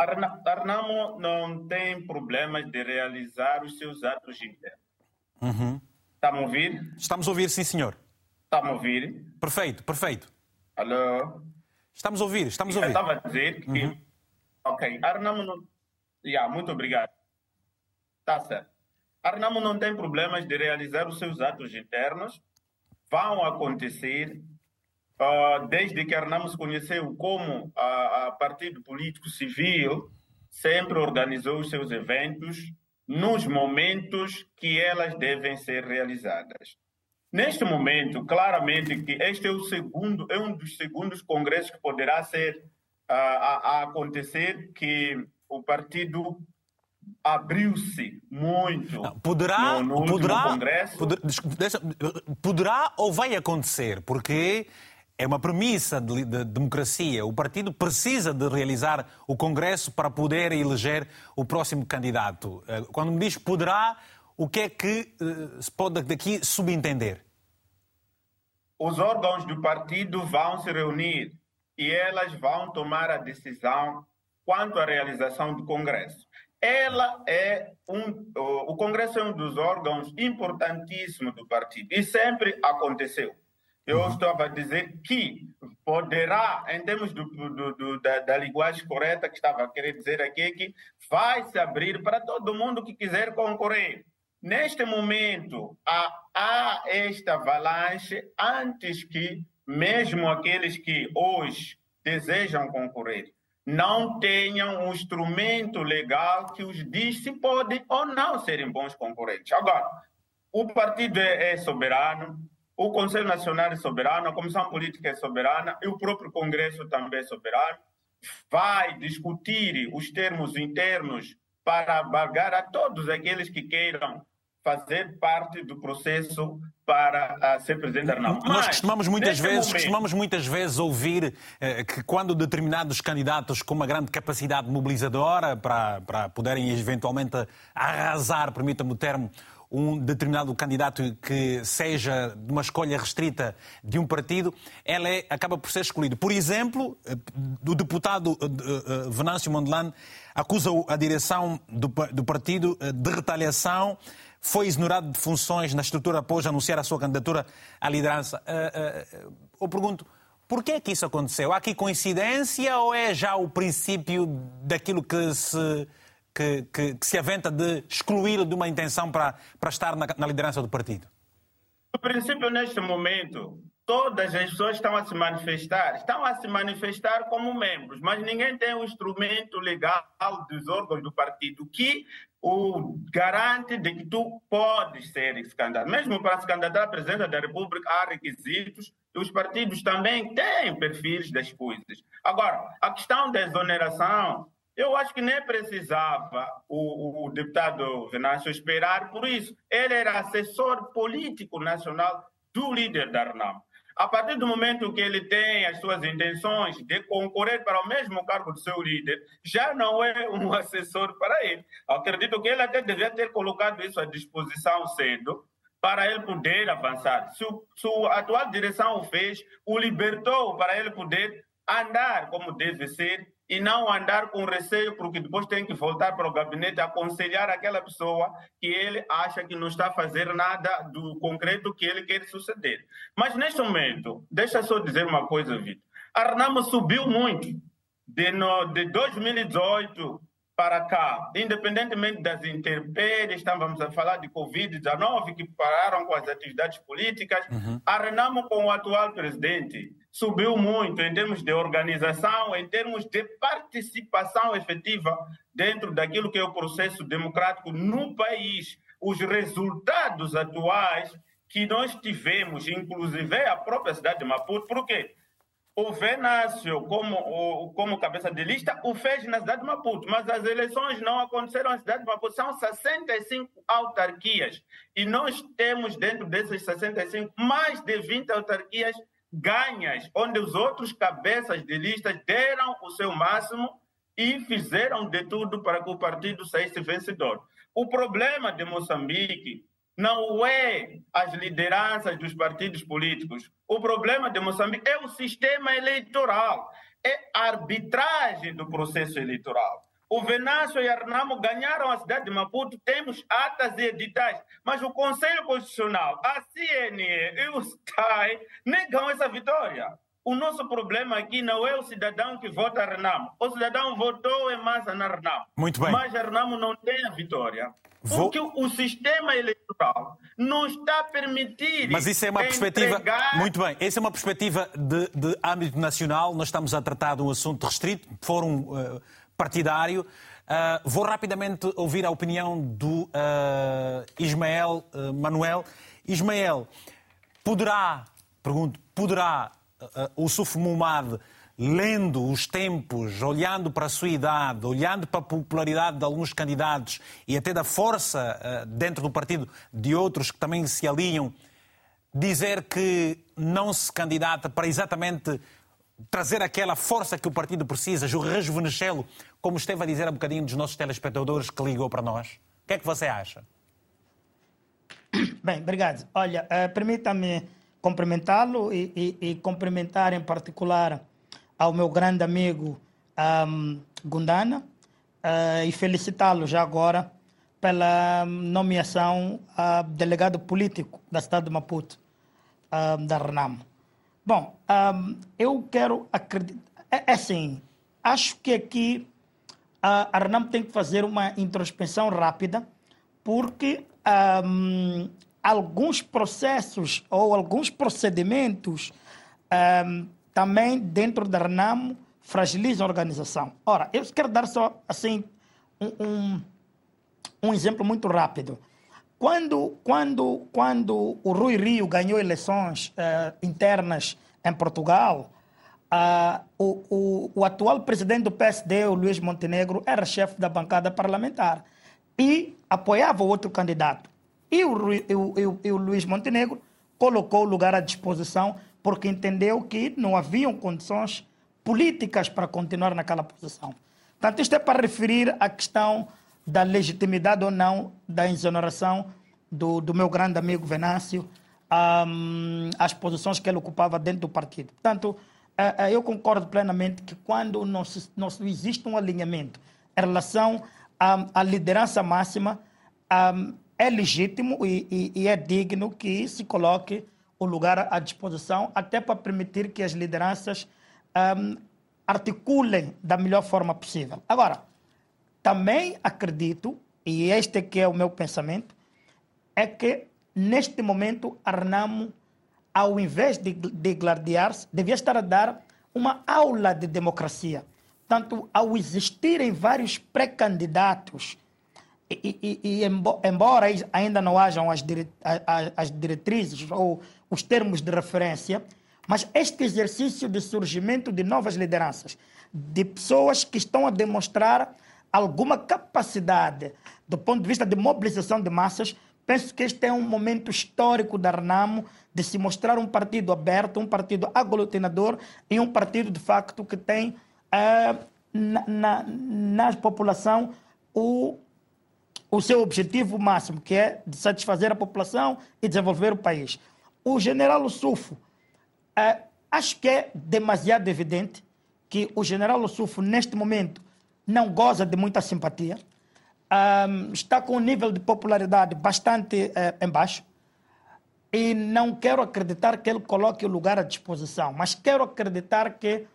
B: Arnamo não tem problemas de realizar os seus atos internos.
A: Uhum.
B: Está a ouvir?
A: Estamos a ouvir, sim, senhor.
B: Está a ouvir?
A: Perfeito, perfeito.
B: Alô?
A: Estamos a ouvir, estamos a ouvir.
B: Eu estava a dizer que. Uhum. Ok, Arnamo não. Yeah, muito obrigado. Está certo. Arnamo não tem problemas de realizar os seus atos internos vão acontecer uh, desde que Arnamos conheceu como a, a partido político civil sempre organizou os seus eventos nos momentos que elas devem ser realizadas. Neste momento, claramente que este é o segundo, é um dos segundos congressos que poderá ser uh, a, a acontecer que o partido abriu-se muito
A: poderá,
B: no, no
A: poderá,
B: Congresso.
A: Poder, poderá ou vai acontecer, porque é uma premissa de, de, democracia. O partido precisa de realizar o Congresso para poder eleger o próximo candidato. Eh, quando me diz poderá, o que é que uh, se pode daqui subentender?
B: Os órgãos do partido vão se reunir e elas vão tomar a decisão quanto à realização do Congresso ela é um, o Congresso é um dos órgãos importantíssimos do partido e sempre aconteceu. Eu uhum. estava a dizer que poderá, em termos do, do, do, da, da, linguagem correta que estava a querer dizer aqui, que vai se abrir para todo mundo que quiser concorrer. Neste momento, há, há esta avalanche antes que mesmo aqueles que hoje desejam concorrer não tenham um instrumento legal que os diz se podem ou não serem bons concorrentes. Agora, o partido é, é soberano, o Conselho Nacional é soberano, a Comissão Política é soberana e o próprio Congresso também é soberano. Vai discutir os termos internos para abarcar a todos aqueles que queiram fazer parte do processo para uh, ser presidente da Arnaldo.
A: Nós costumamos muitas vezes, momento... costumamos muitas vezes ouvir eh, que quando determinados candidatos com uma grande capacidade mobilizadora para, para poderem eventualmente arrasar, permita-me o termo, um determinado candidato que seja de uma escolha restrita de um partido, ela é, acaba por ser escolhido. Por exemplo, eh, o deputado uh, Venâncio Mondlane acusa a direção do, do partido de retaliação foi exonerado de funções na estrutura após anunciar a sua candidatura à liderança. Uh, uh, eu pergunto, por que é que isso aconteceu? Há aqui coincidência ou é já o princípio daquilo que se, que, que, que se aventa de excluí-lo de uma intenção para, para estar na, na liderança do partido?
B: O princípio, neste momento, todas as pessoas estão a se manifestar, estão a se manifestar como membros, mas ninguém tem um instrumento legal dos órgãos do partido que o garante de que tu podes ser candidato. Mesmo para se candidatar à presidência da República, há requisitos e os partidos também têm perfis das coisas. Agora, a questão da exoneração, eu acho que nem precisava o, o deputado Venâncio esperar por isso. Ele era assessor político nacional do líder da RNAM. A partir do momento que ele tem as suas intenções de concorrer para o mesmo cargo do seu líder, já não é um assessor para ele. Acredito que ele até devia ter colocado isso à disposição cedo, para ele poder avançar. Se, se a atual direção o fez, o libertou para ele poder andar como deve ser e não andar com receio, porque depois tem que voltar para o gabinete aconselhar aquela pessoa que ele acha que não está a fazer nada do concreto que ele quer suceder. Mas neste momento, deixa só dizer uma coisa, Vitor. A Renamo subiu muito. De, no, de 2018 para cá, independentemente das intempéries, estávamos a falar de Covid-19, que pararam com as atividades políticas, uhum. a Renamo com o atual presidente subiu muito em termos de organização, em termos de participação efetiva dentro daquilo que é o processo democrático no país. Os resultados atuais que nós tivemos, inclusive a própria cidade de Maputo, por quê? O Venâncio, como, como cabeça de lista, o fez na cidade de Maputo, mas as eleições não aconteceram na cidade de Maputo. São 65 autarquias e nós temos dentro dessas 65 mais de 20 autarquias ganhas, onde os outros cabeças de lista deram o seu máximo e fizeram de tudo para que o partido saísse vencedor. O problema de Moçambique não é as lideranças dos partidos políticos. O problema de Moçambique é o sistema eleitoral, é a arbitragem do processo eleitoral. O Venâncio e Arnamo ganharam a cidade de Maputo, temos atas e editais, mas o Conselho Constitucional, a CNE e o STAI negam essa vitória. O nosso problema aqui não é o cidadão que vota a Renamo. O cidadão votou em massa na Renamo.
A: Muito bem.
B: Mas a Renamo não tem a vitória. Vou... Porque o sistema eleitoral não está a permitir.
A: Mas isso é uma
B: entregar...
A: perspectiva. Muito bem, essa é uma perspectiva de, de, âmbito nacional. Nós estamos a tratar de um assunto restrito, fórum uh, partidário. Uh, vou rapidamente ouvir a opinião do uh, Ismael Manuel. Ismael, poderá, pergunto, poderá o Suf Mumad lendo os tempos, olhando para a sua idade, olhando para a popularidade de alguns candidatos e até da força uh, dentro do partido de outros que também se aliam, dizer que não se candidata para exatamente trazer aquela força que o partido precisa, rejuvenescê-lo, como esteve a dizer há bocadinho dos nossos telespectadores que ligou para nós? O que é que você acha?
E: Bem, obrigado. Olha, uh, permita-me cumprimentá-lo e, e, e cumprimentar em particular ao meu grande amigo um, Gundana uh, e felicitá-lo já agora pela nomeação a delegado político da cidade de Maputo, uh, da Renamo. Bom, um, eu quero acreditar. É, é assim, acho que aqui a Renamo tem que fazer uma introspecção rápida, porque um, alguns processos ou alguns procedimentos um, também dentro da Renamo fragiliza a organização. Ora, eu quero dar só assim um, um, exemplo muito rápido. Quando, quando, quando o Rui Rio ganhou eleições uh, internas em Portugal, uh, o, o, o, atual presidente do PSD, o Luiz Montenegro, era chefe da bancada parlamentar e apoiava outro candidato. E o, o, o, o Luiz Montenegro colocou o lugar à disposição porque entendeu que não haviam condições políticas para continuar naquela posição. Portanto, isto é para referir à questão da legitimidade ou não da exoneração do, do meu grande amigo Venâncio um, às posições que ele ocupava dentro do partido. Portanto, uh, uh, eu concordo plenamente que quando não, se, não existe um alinhamento em relação à, à liderança máxima, um, é legítimo e, e, e é digno que se coloque o lugar à disposição, até para permitir que as lideranças um, articulem da melhor forma possível. Agora, também acredito, e este que é o meu pensamento, é que neste momento a Renamo, ao invés de, de gladiar-se, devia estar a dar uma aula de democracia. Tanto ao existirem vários pré-candidatos e, e, e, embora ainda não hajam as, dire, as diretrizes ou os termos de referência, mas este exercício de surgimento de novas lideranças, de pessoas que estão a demonstrar alguma capacidade do ponto de vista de mobilização de massas, penso que este é um momento histórico da Renamo de se mostrar um partido aberto, um partido aglutinador e um partido de facto que tem uh, na, na, na população o o seu objetivo máximo, que é de satisfazer a população e desenvolver o país. O general Sufo, é, acho que é demasiado evidente que o general Sufo, neste momento, não goza de muita simpatia, está com um nível de popularidade bastante uh, em baixo e não quero acreditar que ele coloque o lugar à disposição, mas quero acreditar que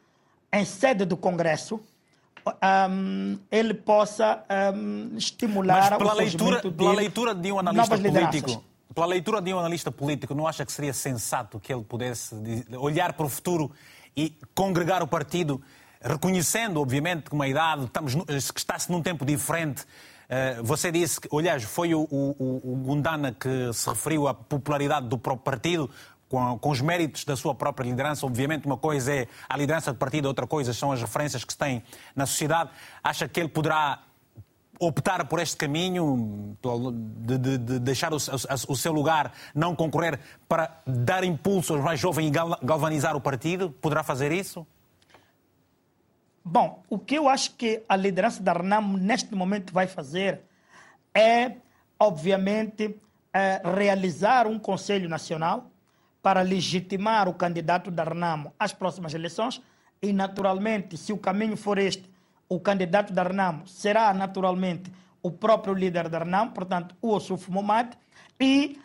E: em sede do Congresso um, ele possa um, estimular
A: mas pela
E: o
A: leitura,
E: de
A: pela leitura de um analista político pela leitura de um analista político não acha que seria sensato que ele pudesse olhar para o futuro e congregar o partido reconhecendo obviamente que uma idade estamos que está-se num tempo diferente. Eh, você disse que, aliás, foi o, o, o Gundana que se referiu à popularidade do próprio partido, com, com, os méritos da sua própria liderança. Obviamente, uma coisa é a liderança do partido, outra coisa são as referências que se tem na sociedade. Acha que ele poderá optar por este caminho, de, de, de deixar o, o, o, seu lugar, não concorrer, para dar impulso aos mais jovens e galvanizar o partido? Poderá fazer isso?
E: Bom, o que eu acho que a liderança da RNAM neste momento vai fazer é, obviamente, é, realizar um Conselho Nacional para legitimar o candidato da RNAM às próximas eleições e, naturalmente, se o caminho for este, o candidato da RNAM será, naturalmente, o próprio líder da RNAM, portanto, o Ossuf Momad, e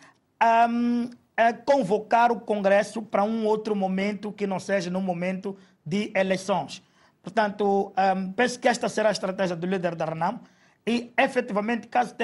E: um, é, convocar o Congresso para um outro momento que não seja no momento de eleições. Portanto, um, penso que esta será a estratégia do líder da RENAM e, efetivamente, caso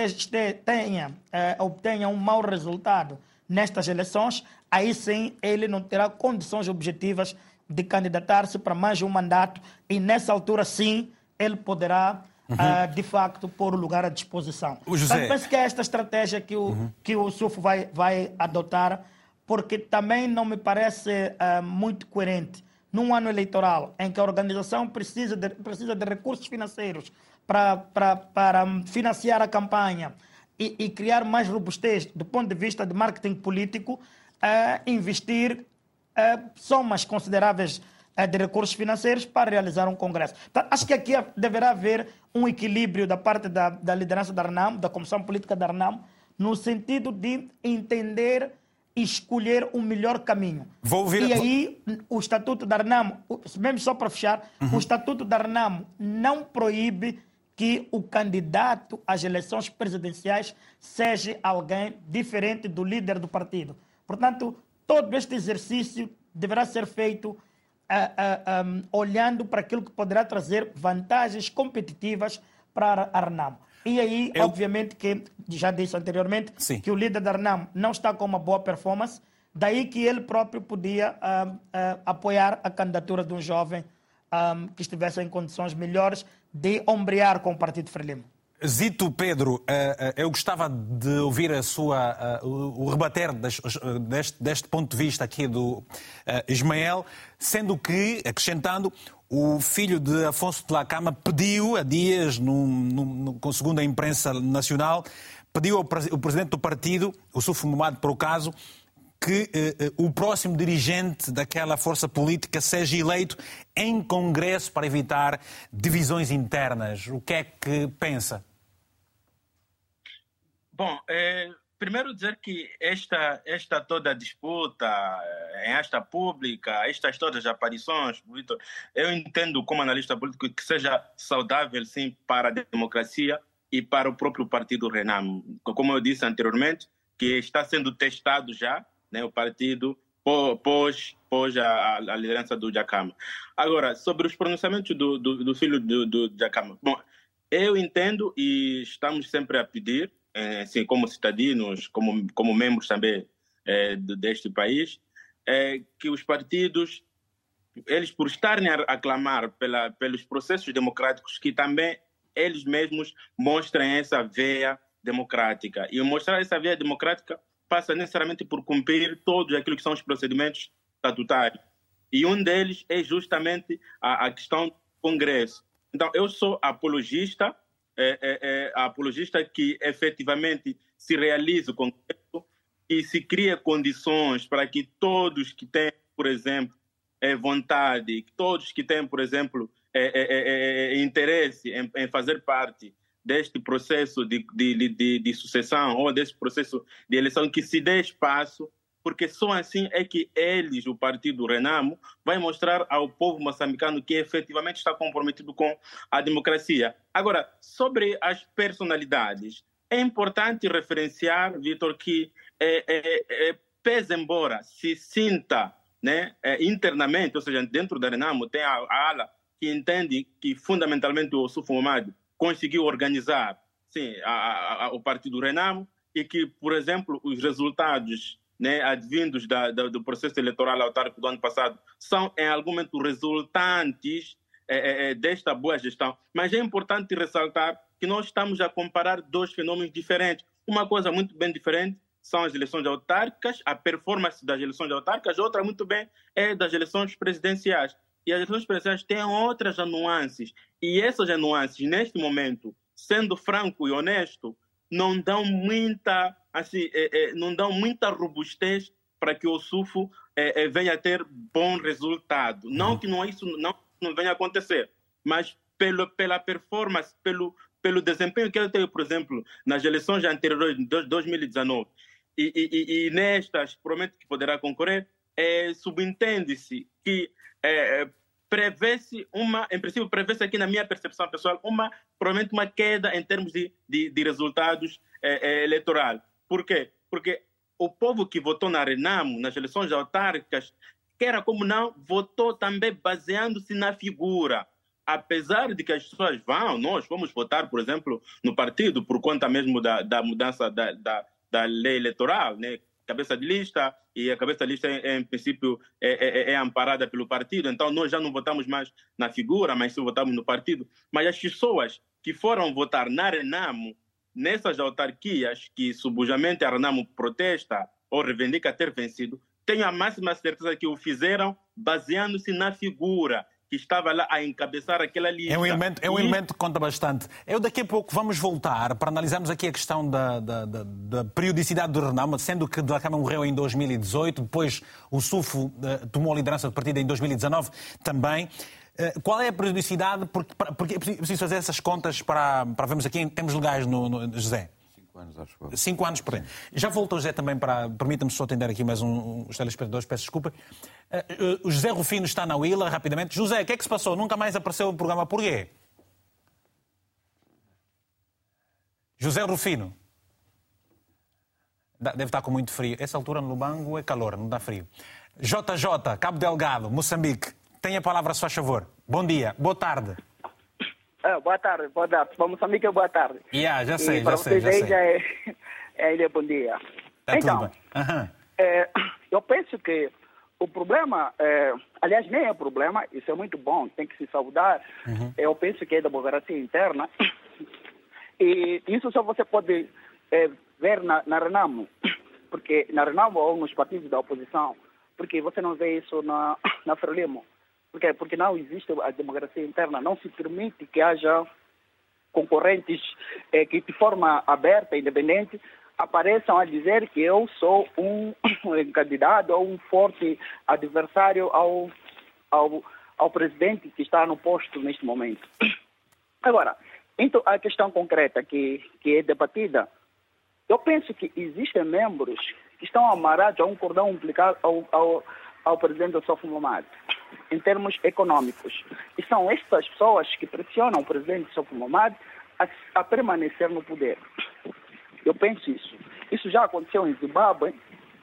E: tenha, uh, obtenha um mau resultado nestas eleições, aí sim ele não terá condições objetivas de candidatar-se para mais um mandato e, nessa altura, sim, ele poderá, uhum. uh, de facto, pôr o lugar à disposição.
A: O José...
E: Então, penso que é esta estratégia que o, uhum. que o SUF vai, vai adotar, porque também não me parece uh, muito coerente num ano eleitoral em que a organização precisa de, precisa de recursos financeiros para, para, para financiar a campanha e, e, criar mais robustez do ponto de vista de marketing político, uh, investir somas consideráveis de recursos financeiros para realizar um congresso. Então, acho que aqui deverá haver um equilíbrio da parte da, da liderança da RNAM, da Comissão Política da RNAM, no sentido de entender escolher o melhor caminho.
A: Vou ouvir...
E: E aí, o Estatuto da Renamo, mesmo só para fechar, uhum. o Estatuto da Renamo não proíbe que o candidato às eleições presidenciais seja alguém diferente do líder do partido. Portanto, todo este exercício deverá ser feito uh, uh, um, olhando para aquilo que poderá trazer vantagens competitivas para a Renamo. E aí, Eu... obviamente, que já disse anteriormente Sim. que o líder da RNAM não está com uma boa performance, daí que ele próprio podia apoiar a candidatura de um jovem que estivesse em condições melhores de ombrear com o Partido Frelimo.
A: Zito Pedro, eu gostava de ouvir a sua, o rebater deste, deste ponto de vista aqui do Ismael, sendo que, acrescentando, o filho de Afonso de Lacama pediu há dias, no, no, segundo a imprensa nacional, pediu ao presidente do partido, o Sufo Momad, para o caso, que eh, eh, o próximo dirigente daquela força política seja eleito em Congresso para evitar divisões internas. O que é que pensa?
D: Bom, é, primeiro dizer que esta, esta toda disputa esta pública, estas todas aparições, Vitor, eu entendo como analista político que seja saudável sim para a democracia e para o próprio partido Renam. Como eu disse anteriormente, que está sendo testado já né, o partido pós, pós a, a liderança do Jacama. Agora, sobre os pronunciamentos do, do, do filho do, do Jacama. Bom, eu entendo e estamos sempre a pedir é, assim, como cidadãos, como, como membros também é, deste país, é que os partidos, eles por estarem a aclamar pela, pelos processos democráticos, que também eles mesmos mostrem essa veia democrática. E mostrar essa veia democrática passa necessariamente por cumprir todos aquilo que são os procedimentos estatutários. E um deles é justamente a, a questão do Congresso. Então, eu sou apologista é, é, é, apologista que efetivamente se realize o Congresso e se cria condições para que todos que têm, por exemplo, é, vontade, todos que têm, por exemplo, é, é, interesse em, em, fazer parte deste processo de, de, de, de sucessão ou deste processo de eleição que se dê espaço porque só assim é que eles, o Partido Renamo, vai mostrar ao povo moçambicano que efetivamente está comprometido com a democracia. Agora, sobre as personalidades, é importante referenciar, Vitor, que é, é, é, pese embora se sinta né, é, internamente, ou seja, dentro da Renamo, tem a, a, ala que entende que fundamentalmente o Sufo Momad conseguiu organizar sim, a, a, o Partido Renamo e que, por exemplo, os resultados né, advindos da, da, do processo eleitoral autárquico do ano passado são, em algum momento, resultantes é, é, é, desta boa gestão. Mas é importante ressaltar que nós estamos a comparar dois fenômenos diferentes. Uma coisa muito bem diferente são as eleições autárquicas, a performance das eleições autárquicas, outra muito bem é das eleições presidenciais. E as eleições presidenciais têm outras nuances. E essas nuances, neste momento, sendo franco e honesto, não dão muita assim, é, é, não dão muita robustez para que o SUFO é, é, venha a ter bom resultado. Não uhum. que não, isso não, não venha a acontecer, mas pelo, pela performance, pelo, pelo desempenho que ele teve, por exemplo, nas eleições anteriores de 2019 e, e, e nestas, prometo que poderá concorrer, é, subentende-se que é, prevê-se uma, em princípio, prevê-se aqui na minha percepção pessoal, uma, provavelmente uma queda em termos de, de, de resultados é, é, eleitorais. Por quê? Porque o povo que votou na Renamo, nas eleições autárquicas, quer como não, votou também baseando-se na figura. Apesar de que as pessoas vão, nós vamos votar, por exemplo, no partido, por conta mesmo da, da mudança da, da, da lei eleitoral, né? Cabeça de lista, e a cabeça de lista, em, em princípio, é, é, é, amparada pelo partido. Então, nós já não votamos mais na figura, mas sim votamos no partido. Mas as pessoas que foram votar na Renamo nessas autarquias que subujamente a Renamo protesta ou reivindica ter vencido, tenho a máxima certeza que o fizeram baseando-se na figura que estava lá a encabeçar aquela lista.
A: É um elemento, é um elemento que conta bastante. Eu daqui a pouco vamos voltar para analisarmos aqui a questão da, da, da, da periodicidade do Renamo, sendo que da Câmara morreu em 2018, depois o SUFO uh, tomou a liderança do partido em 2019 também. Eh, qual é a periodicidade? Porque, porque é preciso fazer essas contas para, para vermos aqui em termos legais, no, no José.
C: Cinco anos, acho que
A: Cinco anos, porém. Já voltou, José, também para. Permita-me só atender aqui mais um, os telespectadores, peço desculpa. Uh, o José Rufino está na Willa, rapidamente. José, o que é que se passou? Nunca mais apareceu o programa. Porquê? José Rufino. Deve estar com muito frio. Essa altura no Lubango é calor, não dá frio. JJ, Cabo Delgado, Moçambique. Tenha a palavra, se faz favor. Bom dia, boa tarde.
I: Ah, boa tarde, boa tarde. Para Moçambique é boa tarde.
A: Yeah, já sei, e já sei.
I: Já
A: sei.
I: Já é, é, é bom dia.
A: Tá
I: então,
A: uhum.
I: é, eu penso que o problema, é, aliás, nem é problema, isso é muito bom, tem que se saudar. Uhum. Eu penso que é democracia interna. E isso só você pode é, ver na, na Renamo, porque na Renamo ou nos partidos da oposição, porque você não vê isso na, na Frelimo. Por quê? Porque não existe a democracia interna, não se permite que haja concorrentes eh, que de forma aberta independente apareçam a dizer que eu sou um candidato ou um forte adversário ao, ao, ao presidente que está no posto neste momento. Agora, então, a questão concreta que, que é debatida, eu penso que existem membros que estão amarrados a um cordão umbilical ao, ao, ao presidente Sofo Momad em termos econômicos. E são estas pessoas que pressionam o presidente Sofo Momad a, a, permanecer no poder. Eu penso isso. Isso já aconteceu em Zimbábue,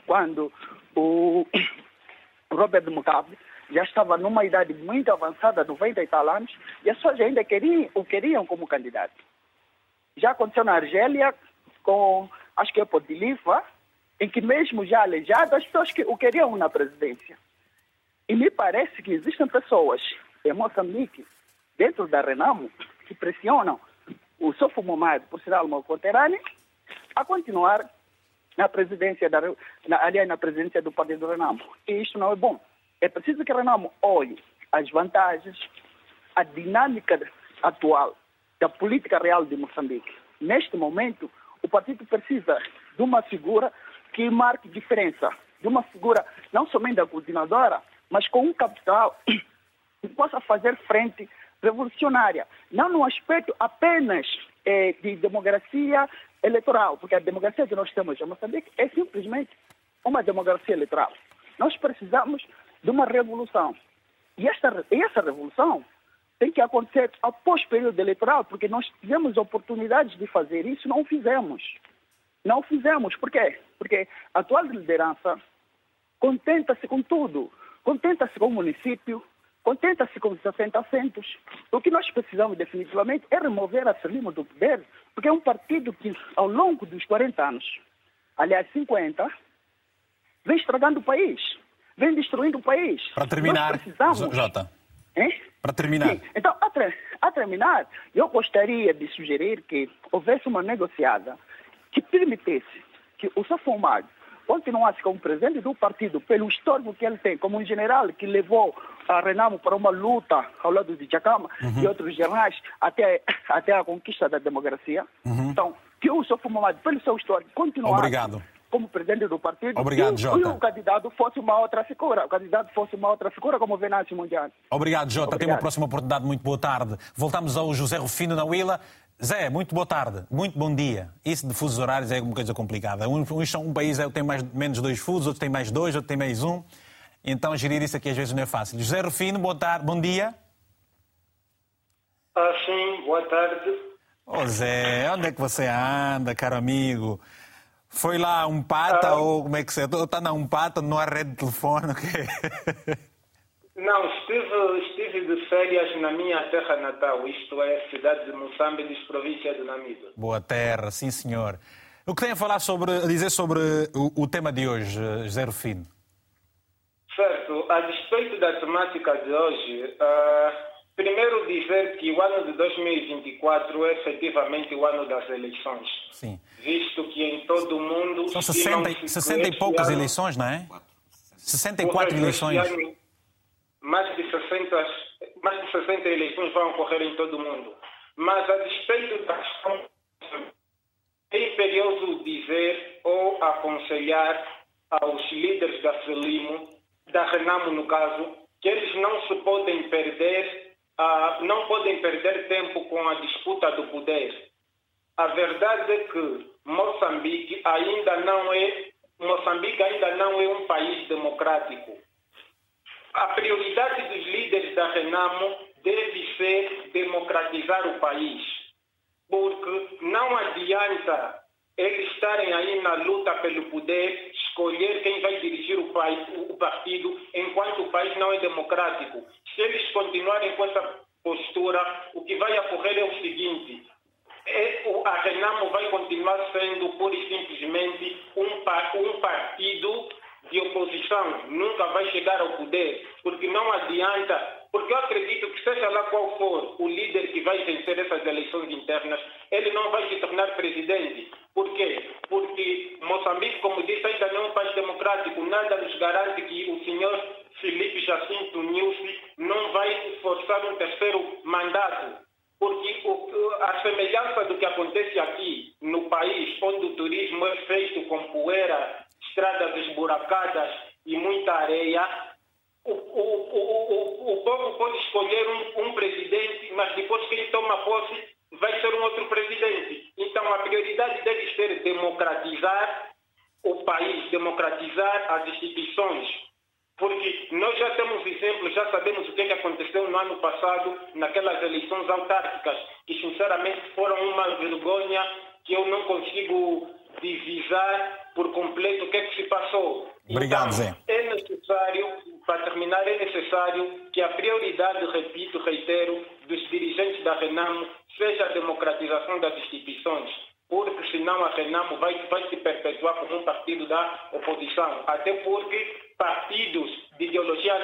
I: quando o Robert Mugabe já estava numa idade muito avançada, 90 e tal anos, e as pessoas ainda queriam, o queriam como candidato. Já aconteceu na Argélia, com, acho que é Podiliva, em que mesmo já aleijado, as pessoas que o queriam na presidência. E me parece que existem pessoas em Moçambique, dentro da Renamo, que pressionam o Sofo Momad, por ser algo conterrâneo, a continuar na presidência, da, na, aliás, na presidência do Partido do Renamo. E isto não é bom. É preciso que o Renamo olhe as vantagens, a dinâmica atual da política real de Moçambique. Neste momento, o partido precisa de uma figura que marque diferença, de uma figura não somente aglutinadora, mas com um capital que possa fazer frente revolucionária, não no aspecto apenas é, de democracia eleitoral, porque a democracia que nós temos em Moçambique é simplesmente uma democracia eleitoral. Nós precisamos de uma revolução. E esta, essa revolução tem que acontecer após o período eleitoral, porque nós tivemos oportunidades de fazer isso, não fizemos. Não fizemos. Por quê? Porque a atual liderança contenta-se com tudo. Contenta-se com o município, contenta-se com os 60 assentos. O que nós precisamos definitivamente é remover a Selimo do poder, porque é um partido que, ao longo dos 40 anos, aliás, 50, vem estragando o país, vem destruindo o país.
A: Para terminar, nós precisamos... Jota. Hein? Para terminar. Sim.
I: Então, a, a, terminar, eu gostaria de sugerir que houvesse uma negociada que permitisse que o Safomado continuasse como presidente do partido pelo histórico que ele tem, como um general que levou a Renamo para uma luta ao lado de Jacama uhum. e outros generais até, até a conquista da democracia. Uhum. Então, que o Safomado, pelo seu histórico, continuasse
A: Obrigado
I: como presidente do partido
A: Obrigado,
I: e,
A: Jota.
I: e o candidato fosse uma outra figura, o candidato fosse uma outra figura como Venâncio Mundial.
A: Obrigado, Jota. Tem uma próxima oportunidade. Muito boa tarde. Voltamos ao José Rufino na Willa. Zé, muito boa tarde, muito bom dia. Isso de fusos horários é uma coisa complicada. Um, um, um país é, tem mais, menos dois fusos, outro tem mais dois, outro tem mais um. Então, gerir isso aqui às vezes não é fácil. José Rufino, boa tarde, bom dia.
J: Ah, sim, boa tarde.
A: Ô Zé, onde é que você anda, caro amigo? Foi lá um pata ah, ou como é que você está na um pata, não há rede de telefone?
J: Não, estive, estive de férias na minha terra natal, isto é, cidade de Moçambique, província de Namibe.
A: Boa terra, sim senhor. O que tem a falar sobre, a dizer sobre o, o tema de hoje, José Rufino?
J: Certo, a despeito da temática de hoje, uh, Primeiro dizer que o ano de 2024 é efetivamente o ano das eleições.
A: Sim.
J: Visto que em todo o mundo...
A: São 60, 60 e poucas ano, eleições, não é? 64 eleições. Ano,
J: mais de, 60, mais de 60 eleições vão ocorrer em todo o mundo. Mas a despeito das é imperioso dizer ou aconselhar aos líderes da Frelimo, da Renamo no caso, que eles não se podem perder ah, não podem perder tempo com a disputa do poder. A verdade é que Moçambique ainda não é Moçambique ainda não é um país democrático. A prioridade dos líderes da Renamo deve ser democratizar o país, porque não adianta eles estarem aí na luta pelo poder, escolher quem vai dirigir o, país, o partido, enquanto o país não é democrático. Se eles continuarem com essa postura, o que vai ocorrer é o seguinte: é, a Renamo vai continuar sendo pura e simplesmente um, um partido de oposição, nunca vai chegar ao poder, porque não adianta porque eu acredito que seja lá qual for o líder que vai vencer essas eleições internas, ele não vai se tornar presidente. Por quê? Porque Moçambique, como disse, ainda não é um país democrático. Nada nos garante que o senhor Felipe Jacinto Nilce não vai forçar um terceiro mandato. Porque a semelhança do que acontece aqui no país, onde o turismo é feito com poeira, estradas esburacadas e muita areia, o, o, o, o, povo pode escolher um, um presidente, mas depois que ele toma posse, vai ser um outro presidente. Então a prioridade deve ser democratizar o país, democratizar as instituições. Porque nós já temos exemplos, já sabemos o que, é aconteceu no ano passado, naquelas eleições autárquicas, que sinceramente foram uma vergonha que eu não consigo divisar por completo o que é que se passou.
A: Obrigado,
J: então,
A: Zé.
J: É necessário, para terminar, é necessário que a prioridade, repito, reitero, dos dirigentes da Renamo seja a democratização das instituições, porque senão a Renamo vai, vai se perpetuar como um partido da oposição. Até porque partidos de ideologia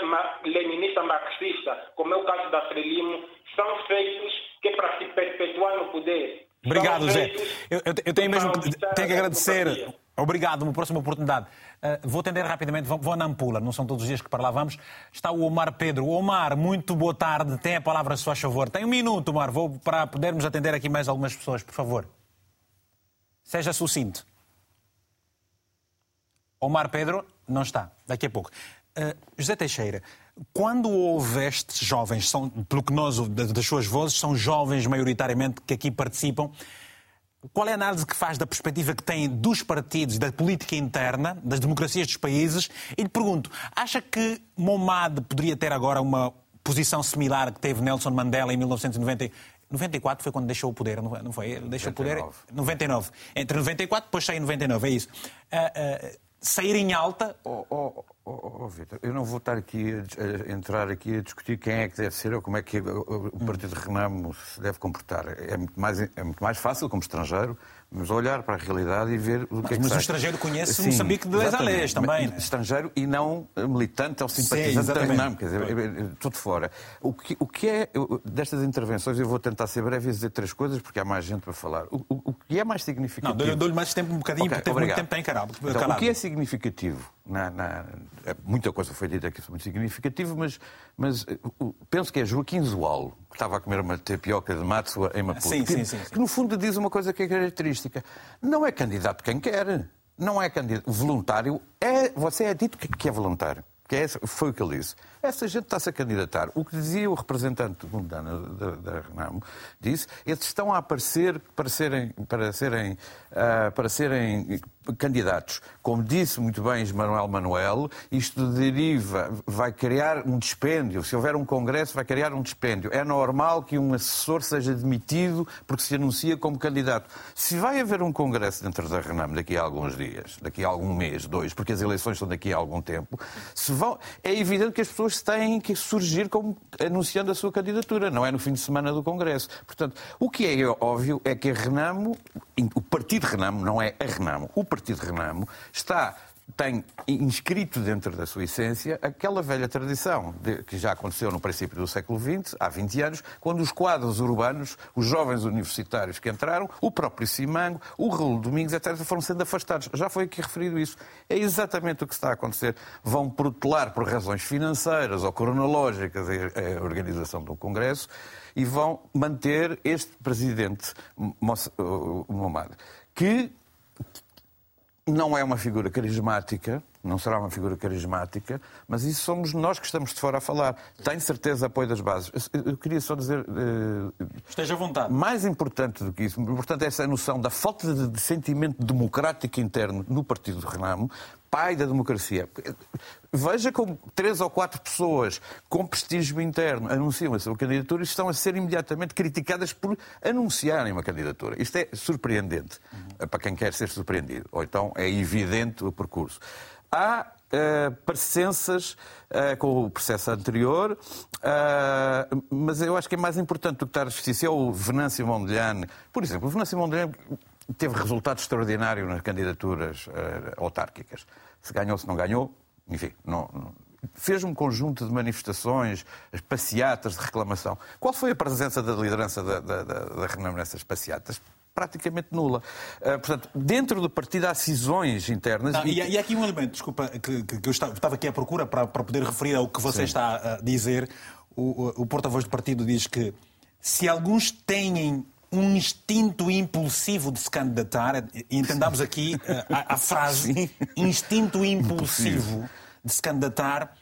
J: leninista marxista, como é o caso da Frelimo, são feitos que para se perpetuar no poder.
A: Obrigado, Zé. Eu, eu, tenho mesmo tenho que agradecer. Obrigado, uma próxima oportunidade. Uh, vou atender rapidamente, vou, vou na Ampula, não são todos os dias que para lá vamos. Está o Omar Pedro. Omar, muito boa tarde, tem a palavra, se faz favor. Tem um minuto, Omar, vou para podermos atender aqui mais algumas pessoas, por favor. Seja sucinto. Omar Pedro não está, daqui a pouco. Uh, José Teixeira, Quando houve estes jovens, são, pelo que nós, das suas vozes, são jovens maioritariamente que aqui participam, qual é a análise que faz da perspectiva que tem dos partidos, da política interna, das democracias dos países? E lhe pergunto, acha que Momad poderia ter agora uma posição similar que teve Nelson Mandela em 1990? 94 foi quando deixou o poder, não foi? Ele deixou 99. o poder 99. Entre 94 depois saiu em 99, é isso. Uh, uh, sair em alta.
C: Oh, oh, oh, oh Vitor, eu não vou estar aqui a, a, entrar aqui a discutir quem é que deve ser ou como é que o, o Partido Renamo se deve comportar. É muito, mais, é muito mais fácil, como estrangeiro, mas olhar para a realidade e ver o que é que
A: Mas
C: sai.
A: o estrangeiro conhece Sim, Moçambique de leis a leis também. Né?
C: Estrangeiro e não militante ou simpatizante da Renamo, quer dizer, tudo fora. O que, o que é, destas intervenções, eu vou tentar ser breve e dizer três coisas, porque há mais gente para falar. O, o, o que é mais significativo...
A: Não, dou-lhe mais tempo um bocadinho, okay, porque teve muito tempo para encarar.
C: Então, o que é significativo, na, na, muita coisa foi dita aqui, é muito significativo, mas, mas penso que é Joaquim Zoal, que estava a comer uma tapioca de Matsua em Maputo,
A: sim,
C: que,
A: sim, sim,
C: que no fundo diz uma coisa que é característica. Não é candidato quem quer. Não é candidato. Voluntário é. Você é dito que é voluntário. Que é, foi o que ele disse. Essa gente está-se a candidatar. O que dizia o representante mundano da, da Renamo, disse, eles estão a aparecer para serem, para serem, uh, para serem candidatos. Como disse muito bem Manuel Manuel, isto deriva, vai criar um dispêndio. Se houver um congresso, vai criar um dispêndio. É normal que um assessor seja demitido porque se anuncia como candidato. Se vai haver um congresso dentro da Renamo daqui a alguns dias, daqui a algum mês, dois, porque as eleições são daqui a algum tempo, vão, é evidente que as pessoas pessoas têm que surgir como anunciando a sua candidatura, não é no fim de semana do Congresso. Portanto, o que é óbvio é que a Renamo, o Partido Renamo, não é a Renamo, o Partido Renamo está tem inscrito dentro da sua essência aquela velha tradição de, que já aconteceu no princípio do século XX, há 20 anos, quando os quadros urbanos, os jovens universitários que entraram, o próprio Simango, o Raul Domingos, etc., foram sendo afastados. Já foi aqui referido isso. É exatamente o que está a acontecer. Vão protelar por razões financeiras ou cronológicas a organização do Congresso e vão manter este presidente, Mohamed, que não é uma figura carismática, não será uma figura carismática, mas isso somos nós que estamos de fora a falar. Tenho certeza apoio das bases. Eu queria só dizer. Uh,
A: Esteja à vontade.
C: Mais importante do que isso, importante é essa noção da falta de sentimento democrático interno no Partido do Renamo, pai da democracia. Veja como três ou quatro pessoas com prestígio interno anunciam a sua candidatura e estão a ser imediatamente criticadas por anunciarem uma candidatura. Isto é surpreendente uhum. para quem quer ser surpreendido. Ou então é evidente o percurso. Há uh, uh, com o processo anterior, uh, mas eu acho que é mais importante do que estar a justiça é o Venâncio Mondlane. Por exemplo, o Venâncio Mondlane teve resultado extraordinário nas candidaturas autárquicas. Se ganhou, se não ganhou, enfim, não, não fez um conjunto de manifestações, as passeatas de reclamação. Qual foi a presença da liderança da, da, da, da Renamo nessas passeatas? praticamente nula. Uh, portanto, dentro do partido há cisões internas.
A: Não, e... e há aqui um elemento, desculpa, que, que eu estava, estava, aqui à procura para, para poder referir ao que você Sim. está a dizer. O, o, o porta-voz do partido diz que se alguns têm um instinto impulsivo de se candidatar, e entendamos aqui a, a frase Sim. instinto impulsivo de se candidatar,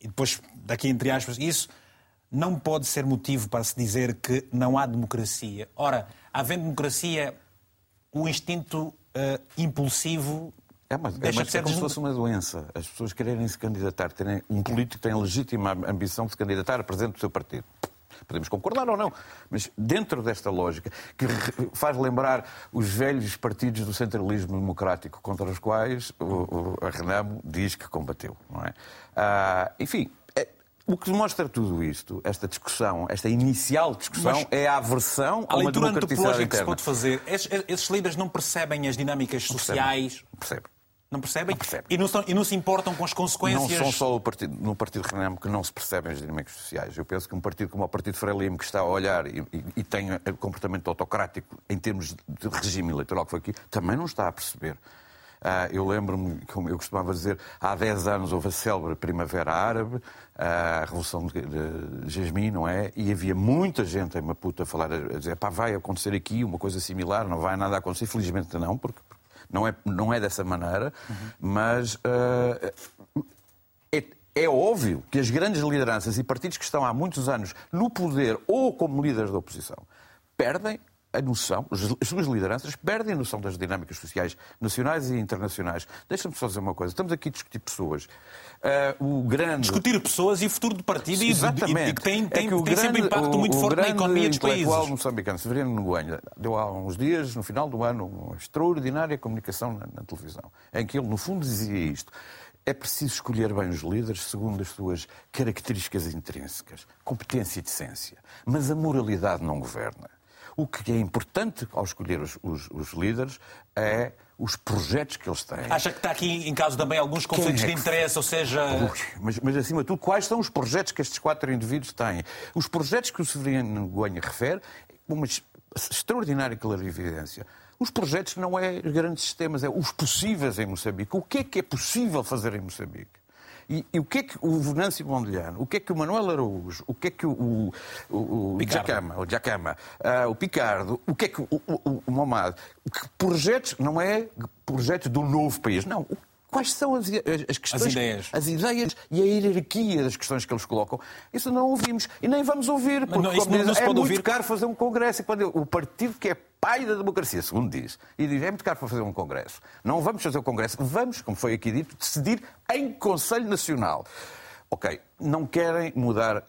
A: e depois, daqui entre aspas, isso não pode ser motivo para se dizer que não há democracia. Ora, havendo democracia, o instinto uh, impulsivo
C: é, mas, é, mas é como se fosse uma doença. As pessoas quererem se candidatar, terem um político que tem legítima ambição de se candidatar a presidente do seu partido. Podemos concordar ou não, mas dentro desta lógica, que faz lembrar os velhos partidos do centralismo democrático contra os quais o, o, a Renamo diz que combateu. Não é? Ah, enfim, é, o que mostra tudo isto, esta discussão, esta inicial discussão, Mas, é a aversão a, a uma democratização
A: que se pode fazer. Esses, esses, líderes não percebem as dinâmicas sociais?
C: Percebem.
A: Não percebem? Não percebem. E, não são, e não se importam com as consequências?
C: Não são só o partido, no Partido Renamo que não se percebem as dinâmicas sociais. Eu penso que um partido como o Partido Frelimo, que está a olhar e, e, e tem comportamento autocrático em termos de regime eleitoral que foi aqui, também não está a perceber. Uh, eu lembro-me, como eu costumava dizer, há 10 anos houve a célebre Primavera Árabe, a Revolução de, de Jasmine, não é? E havia muita gente em Maputo a falar, a dizer, pá, vai acontecer aqui uma coisa similar, não vai nada acontecer. Felizmente não, porque não é, não é dessa maneira, uhum. mas uh, é, É óbvio que as grandes lideranças e partidos que estão há muitos anos no poder ou como líderes da oposição perdem a noção, as suas lideranças perdem a noção das dinâmicas sociais nacionais e internacionais. Deixa-me só dizer uma coisa. Estamos aqui a discutir pessoas.
A: Uh, o grande... Discutir pessoas e o futuro do partido
C: Exatamente.
A: e, que tem, tem, é que tem grande, sempre impacto o, muito
C: o
A: forte na economia dos países. O
C: moçambicano, Severino Nogueira, deu há uns dias, no final do ano, uma extraordinária comunicação na, na televisão, em que ele, no fundo, dizia isto. É preciso escolher bem os líderes segundo as suas características intrínsecas, competência e decência. Mas a moralidade não governa. O que é importante ao escolher os, os, os líderes é os projetos que eles têm.
A: Acha que está aqui em caso também alguns conflitos é que... de interesse, ou seja.
C: Mas, mas, acima de tudo, quais são os projetos que estes quatro indivíduos têm? Os projetos que o Severino Goanha refere, uma extraordinária clarividência. Os projetos não é grandes sistemas, é os possíveis em Moçambique. O que é que é possível fazer em Moçambique? E, e, o que é que o Venâncio Mondlane, o que é que o Manuel Araújo, o que é que o, o, o Jacama, o, Jacama uh, o Picardo, o que é que o, o, o que projetos, não é projeto do novo país, não. Quais são as, as questões,
A: as ideias.
C: as ideias e a hierarquia das questões que eles colocam? Isso não ouvimos e nem vamos ouvir, porque não, como não, não é muito ouvir. caro fazer um congresso. E quando o partido que é pai da democracia, segundo diz, e diz é muito caro para fazer um congresso. Não vamos fazer o um congresso, vamos, como foi aqui dito, decidir em Conselho Nacional. Ok, não querem mudar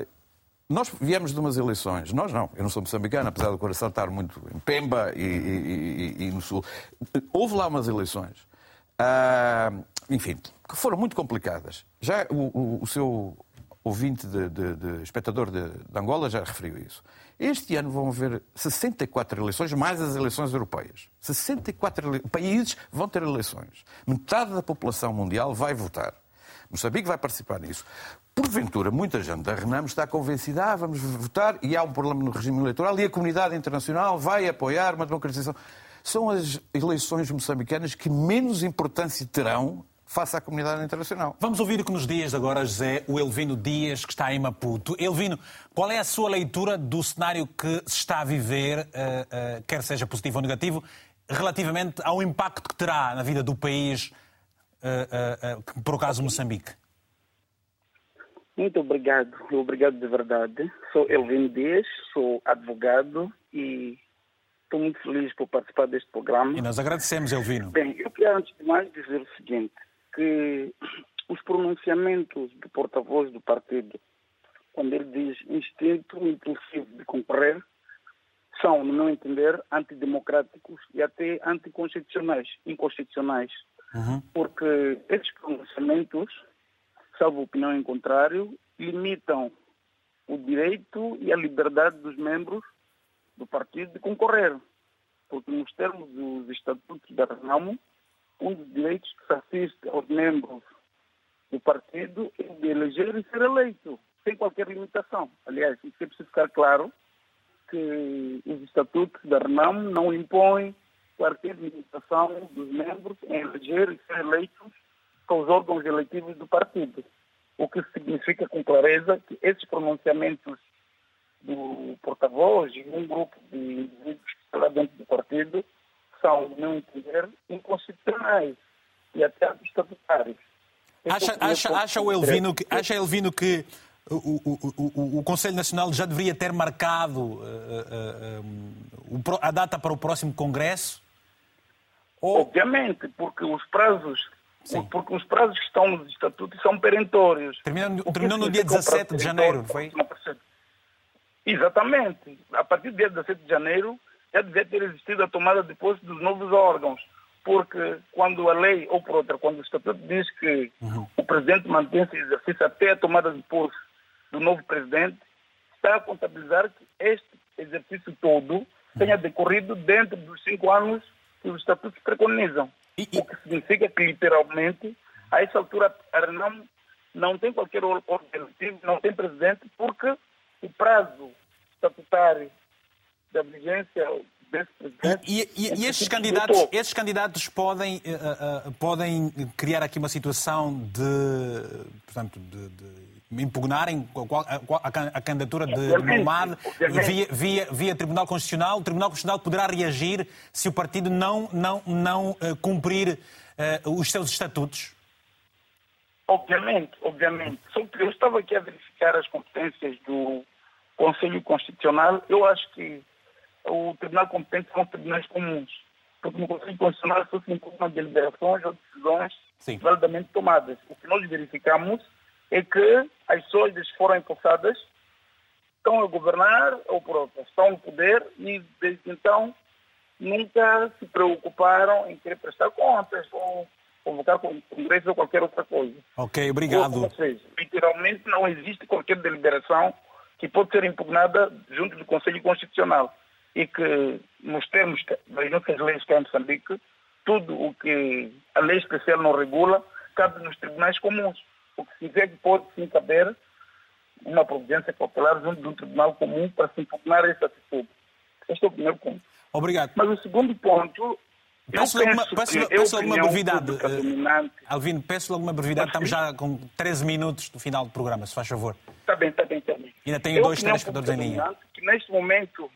C: nós viemos de umas eleições, nós não, eu não sou moçambicano, apesar do coração estar muito em Pemba e, e, e, e no Sul. Houve lá umas eleições, uh, enfim, que foram muito complicadas. Já o, o, o seu ouvinte, de, de, de espectador de, de Angola, já referiu isso. Este ano vão haver 64 eleições, mais as eleições europeias. 64 ele... países vão ter eleições. Metade da população mundial vai votar. Moçambique vai participar nisso. Porventura, muita gente da Renamo está convencida, ah, vamos votar, e há um problema no regime eleitoral, e a comunidade internacional vai apoiar uma democratização. São as eleições moçambicanas que menos importância terão face à comunidade internacional.
A: Vamos ouvir o que nos diz agora, José, o Elvino Dias, que está em Maputo. Elvino, qual é a sua leitura do cenário que se está a viver, uh, uh, quer seja positivo ou negativo, relativamente ao impacto que terá na vida do país, uh, por acaso Moçambique?
K: Muito obrigado, obrigado de verdade. Sou Elvino Dias, sou advogado e estou muito feliz por participar deste programa.
A: E nós agradecemos, Elvino.
K: Bem, eu queria antes de mais dizer o seguinte que os pronunciamentos do porta-voz do partido, quando ele diz instinto impulsivo de concorrer, são, no meu entender, antidemocráticos e até anticonstitucionais, inconstitucionais. Uhum. Porque esses pronunciamentos, salvo opinião em contrário, limitam o direito e a liberdade dos membros do partido de concorrer. Porque nos termos dos estatutos da Renamo, um dos direitos que se assiste aos membros do partido é de eleger e ser eleito, sem qualquer limitação. Aliás, isso é preciso ficar claro que os estatutos da RENAM não impõem qualquer limitação dos membros em eleger e ser eleitos com os órgãos eletivos do partido. O que significa com clareza que esses pronunciamentos do porta-voz e um grupo de indivíduos que estão dentro do partido são, no meu entender, inconstitucionais e até estatutários.
A: Acha, acha, acha, o Elvino que, acha Elvino que o, o, o, o Conselho Nacional já deveria ter marcado uh, uh, uh, a data para o próximo Congresso?
K: Ou... Obviamente, porque os prazos Sim. porque os prazos que estão nos estatutos são perentórios.
A: Terminou, terminou no dia 17 de janeiro, foi?
K: Exatamente. A partir do dia 17 de janeiro, já devia ter existido a tomada de posse dos novos órgãos, porque quando a lei, ou por outra, quando o estatuto diz que uhum. o presidente mantém-se em exercício até a tomada de posse do novo presidente, está a contabilizar que este exercício todo tenha uhum. decorrido dentro dos cinco anos que os estatutos preconizam. E, e... O que significa que, literalmente, a essa altura, a Renam não tem qualquer órgão não tem presidente, porque o prazo estatutário da vigência desse presidente.
A: E, e, e estes, candidatos, estes candidatos podem, uh, uh, podem criar aqui uma situação de, portanto, de, de impugnarem a, a, candidatura de Momad via, via, via Tribunal Constitucional. O Tribunal Constitucional poderá reagir se o partido não, não, não uh, cumprir os seus estatutos?
K: Obviamente, obviamente. Só que eu estava aqui a verificar as competências do Conselho Constitucional. Eu acho que o Tribunal Competente são tribunais comuns. Porque no Conselho Constitucional só se impugnam deliberações ou decisões Sim. validamente tomadas. O que nós verificamos é que as pessoas foram empossadas, estão a governar ou próprias, estão no poder e desde então nunca se preocuparam em querer prestar contas ou convocar congresso ou qualquer outra coisa.
A: Ok, obrigado.
K: Ou seja, literalmente não existe qualquer deliberação que pode ser impugnada junto do Conselho Constitucional e que, nos termos das nossas leis que é em Moçambique, tudo o que a lei especial não regula cabe nos tribunais comuns. O que se vê que pode sim caber uma providência cautelar junto de um tribunal comum para se impugnar essa atitude. Este é o primeiro ponto.
A: Obrigado.
K: Mas o segundo ponto.
A: Peço, alguma, peço, peço alguma brevidade. Uh, Alvino, peço alguma brevidade. Estamos já com 13 minutos do final do programa, se faz favor.
K: Está bem, está bem, está bem.
A: Ainda tenho dois telespectadores em linha.
K: Que neste momento,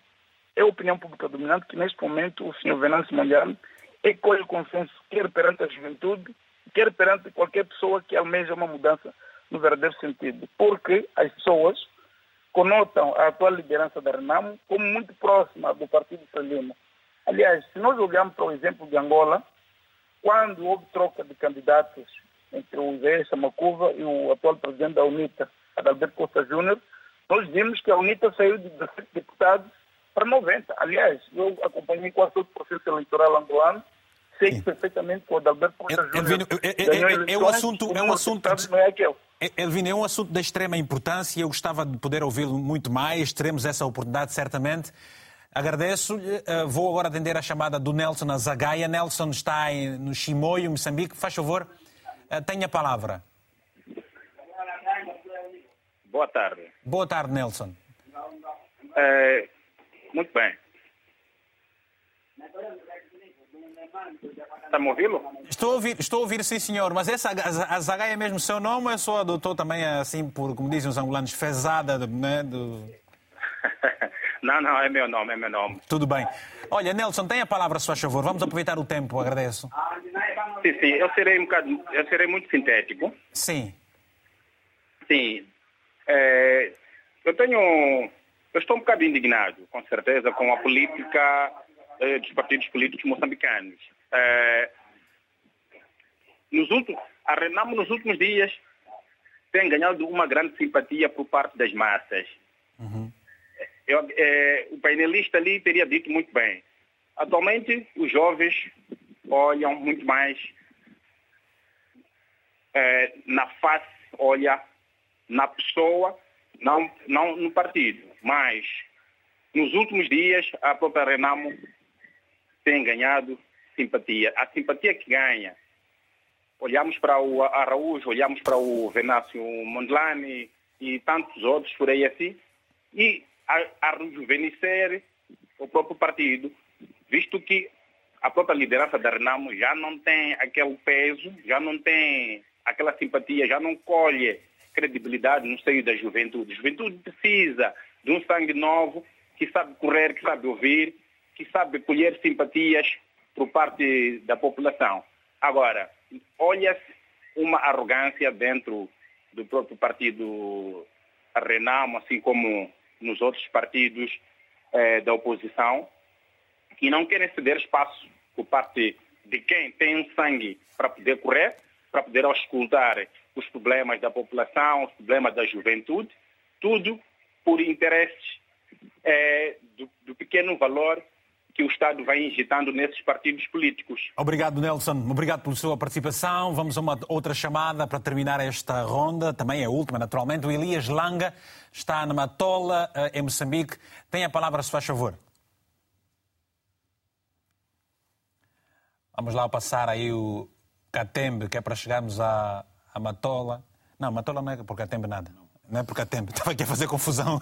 K: é a opinião pública dominante que neste momento o senhor Venâncio Mondlane é que colhe o consenso, quer perante a juventude, quer perante qualquer pessoa que almeja uma mudança no verdadeiro sentido. Porque as pessoas conotam a atual liderança da Renamo como muito próxima do Partido Frelimo. Aliás, se nós olharmos para o exemplo de Angola, quando houve troca de candidatos entre o Zé Chamacuva e o atual presidente da UNITA, Adalberto Costa Júnior, nós vimos que a UNITA saiu de 17 deputados para 90. Aliás, eu acompanhei quase todo o processo eleitoral angolano, sei Sim. perfeitamente que o Adalberto Costa Júnior
A: é, é, é, é, um assunto, é um assunto não é aquele. Elvino, é um assunto de extrema importância e eu gostava de poder ouvi-lo muito mais. Teremos essa oportunidade, certamente. Agradeço-lhe. Eh, vou agora atender a chamada do Nelson Azagaia. Nelson está no Chimoio, Moçambique. Faz favor, eh, tenha a palavra.
L: Boa tarde.
A: Boa tarde, Nelson.
L: É, muito bem. Está me ouvindo?
A: Estou a ouvir, estou a ouvir, sim, senhor. Mas essa a Zagaia é mesmo seu nome ou é só adotou também, assim, por, como dizem os angolanos, fezada, né? Do...
L: não, não, é meu nome, é meu nome.
A: Tudo bem. Olha, Nelson, tem a palavra, se faz favor. Vamos aproveitar o tempo, agradeço.
L: Sim, sim, eu serei um bocado, eu serei muito sintético.
A: Sim.
L: Sim. É, eu tenho eu estou um bocado indignado, com certeza, com a política eh, dos partidos políticos moçambicanos. Eh, nos últimos, a Renamo, nos últimos dias, tem ganhado uma grande simpatia por parte das massas. Uhum. Eu, eh, o painelista ali teria dito muito bem. Atualmente, os jovens olham muito mais eh, na face, olha na pessoa, não, não no partido. Mas, nos últimos dias, a própria Renamo tem ganhado simpatia. A simpatia que ganha, olhamos para o Araújo, olhamos para o Venácio Mondlane e tantos outros por aí assim, e a, a rejuvenescer o próprio partido, visto que a própria liderança da Renamo já não tem aquele peso, já não tem aquela simpatia, já não colhe credibilidade no seio da juventude. A juventude precisa de um sangue novo, que sabe correr, que sabe ouvir, que sabe colher simpatias por parte da população. Agora, olha-se uma arrogância dentro do próprio partido Renamo, assim como nos outros partidos eh, da oposição, que não querem ceder espaço por parte de quem tem sangue para poder correr, para poder auscultar os problemas da população, os problemas da juventude, tudo por interesses é, do, do pequeno valor que o Estado vai injetando nesses partidos políticos.
A: Obrigado, Nelson. Obrigado pela sua participação. Vamos a uma outra chamada para terminar esta ronda, também é a última, naturalmente. O Elias Langa está na Matola, eh, em Moçambique. Tem a palavra, se faz favor. Vamos lá passar aí o Catembe, que é para chegarmos à, Matola. Não, Matola não é por Catembe nada. Não é por Catembe. Estava aqui a fazer confusão.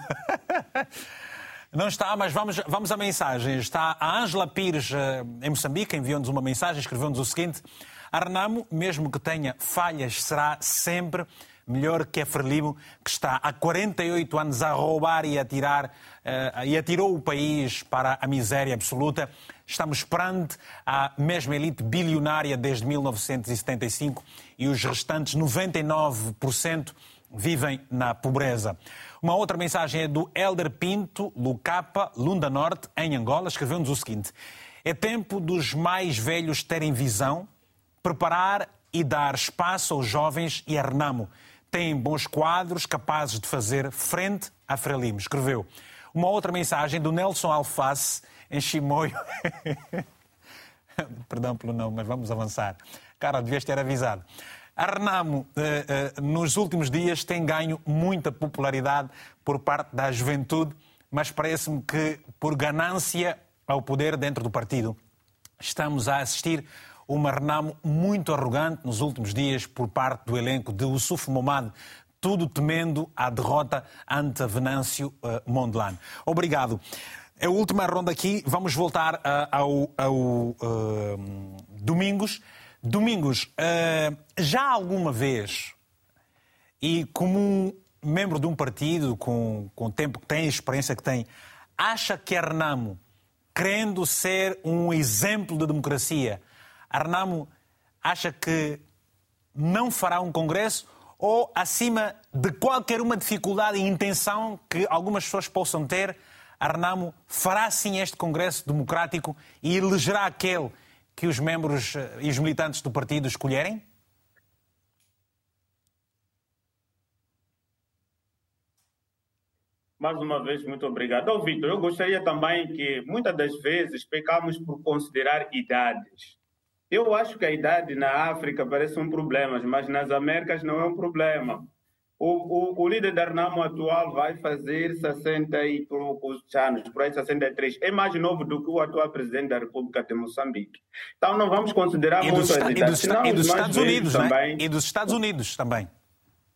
A: Não está, mas vamos, vamos à mensagem. Está a Ângela Pires, eh, em Moçambique, enviou-nos uma mensagem, escreveu-nos o seguinte: A Renamo, mesmo que tenha falhas, será sempre melhor que a Frelimo, que está há 48 anos a roubar e a tirar, uh, e atirou o país para a miséria absoluta. Estamos perante a mesma elite bilionária desde 1975 e os restantes 99% vivem na pobreza. Uma outra mensagem é do Elder Pinto, Lucapa, Lunda Norte, em Angola. Escreveu-nos o seguinte: É tempo dos mais velhos terem visão, preparar e dar espaço aos jovens e a Renamo. Têm bons quadros capazes de fazer frente a Frelimo. Escreveu. Uma outra mensagem do Nelson Alface, em Chimoio. Perdão pelo nome, mas vamos avançar. Cara, devias ter avisado. A Renamo, eh, eh, nos últimos dias, tem ganho muita popularidade por parte da juventude, mas parece-me que, por ganância ao poder dentro do partido, estamos a assistir uma Renamo muito arrogante nos últimos dias por parte do elenco de Usuf Momad, tudo temendo a derrota ante Venâncio eh, Mondlane. Obrigado. É a última ronda aqui. Vamos voltar ao, ao uh, Domingos. Domingos, uh, já alguma vez, e como um membro de um partido com, com o tempo que tem, a experiência que tem, acha que a Renamo, querendo ser um exemplo de democracia, a Renamo acha que não fará um congresso ou, acima de qualquer uma dificuldade e intenção que algumas pessoas possam ter, a Renamo fará sim este congresso democrático e elegerá aquele que os membros eh, e os militantes do partido escolherem?
B: Mais uma vez, muito obrigado. Oh, Vitor, eu gostaria também que muitas das vezes pecamos por considerar idades. Eu acho que a idade na África parece um problema, mas nas Américas não é um problema. O, o, o, líder da Renamo atual vai fazer 60 e poucos anos, por aí 63. É mais novo do que o atual presidente da República de Moçambique. Então não vamos considerar
A: e
B: muito
A: dos, e dos Estados Unidos, né? também. E dos Estados Unidos também.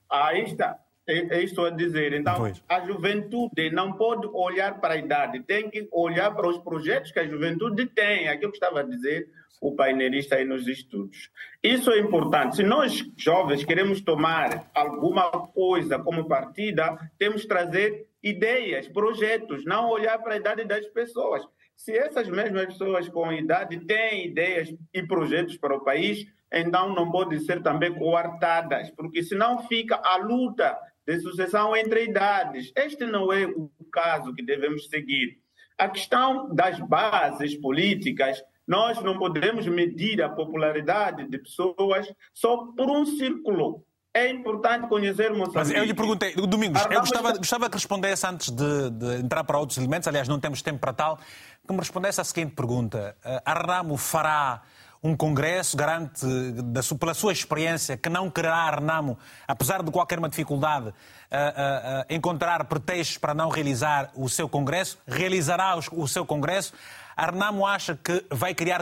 B: Aí está. É, é isso a dizer. Então, pois. a juventude não pode olhar para a idade, tem que olhar para os projetos que a juventude tem. Aquilo que estava a dizer o painelista aí nos estudos. Isso é importante. Se nós, jovens, queremos tomar alguma coisa como partida, temos que trazer ideias, projetos, não olhar para a idade das pessoas. Se essas mesmas pessoas com idade têm ideias e projetos para o país, então não podem ser também coartadas, porque senão fica a luta de sucessão entre idades. Este não é o caso que devemos seguir. A questão das bases políticas, nós não podemos medir a popularidade de pessoas só por um círculo. É importante conhecermos.
A: Mas eu lhe perguntei, Domingos, eu gostava, gostava que respondesse antes de, de, entrar para outros elementos, aliás, não temos tempo para tal, que me respondesse à seguinte pergunta: a Ramo fará um congresso, garante da, pela sua experiência que não quererá a Renamo, apesar de qualquer uma dificuldade, uh, uh, uh, encontrar pretextos para não realizar o seu congresso, realizará o, o seu congresso. A Renamo acha que vai criar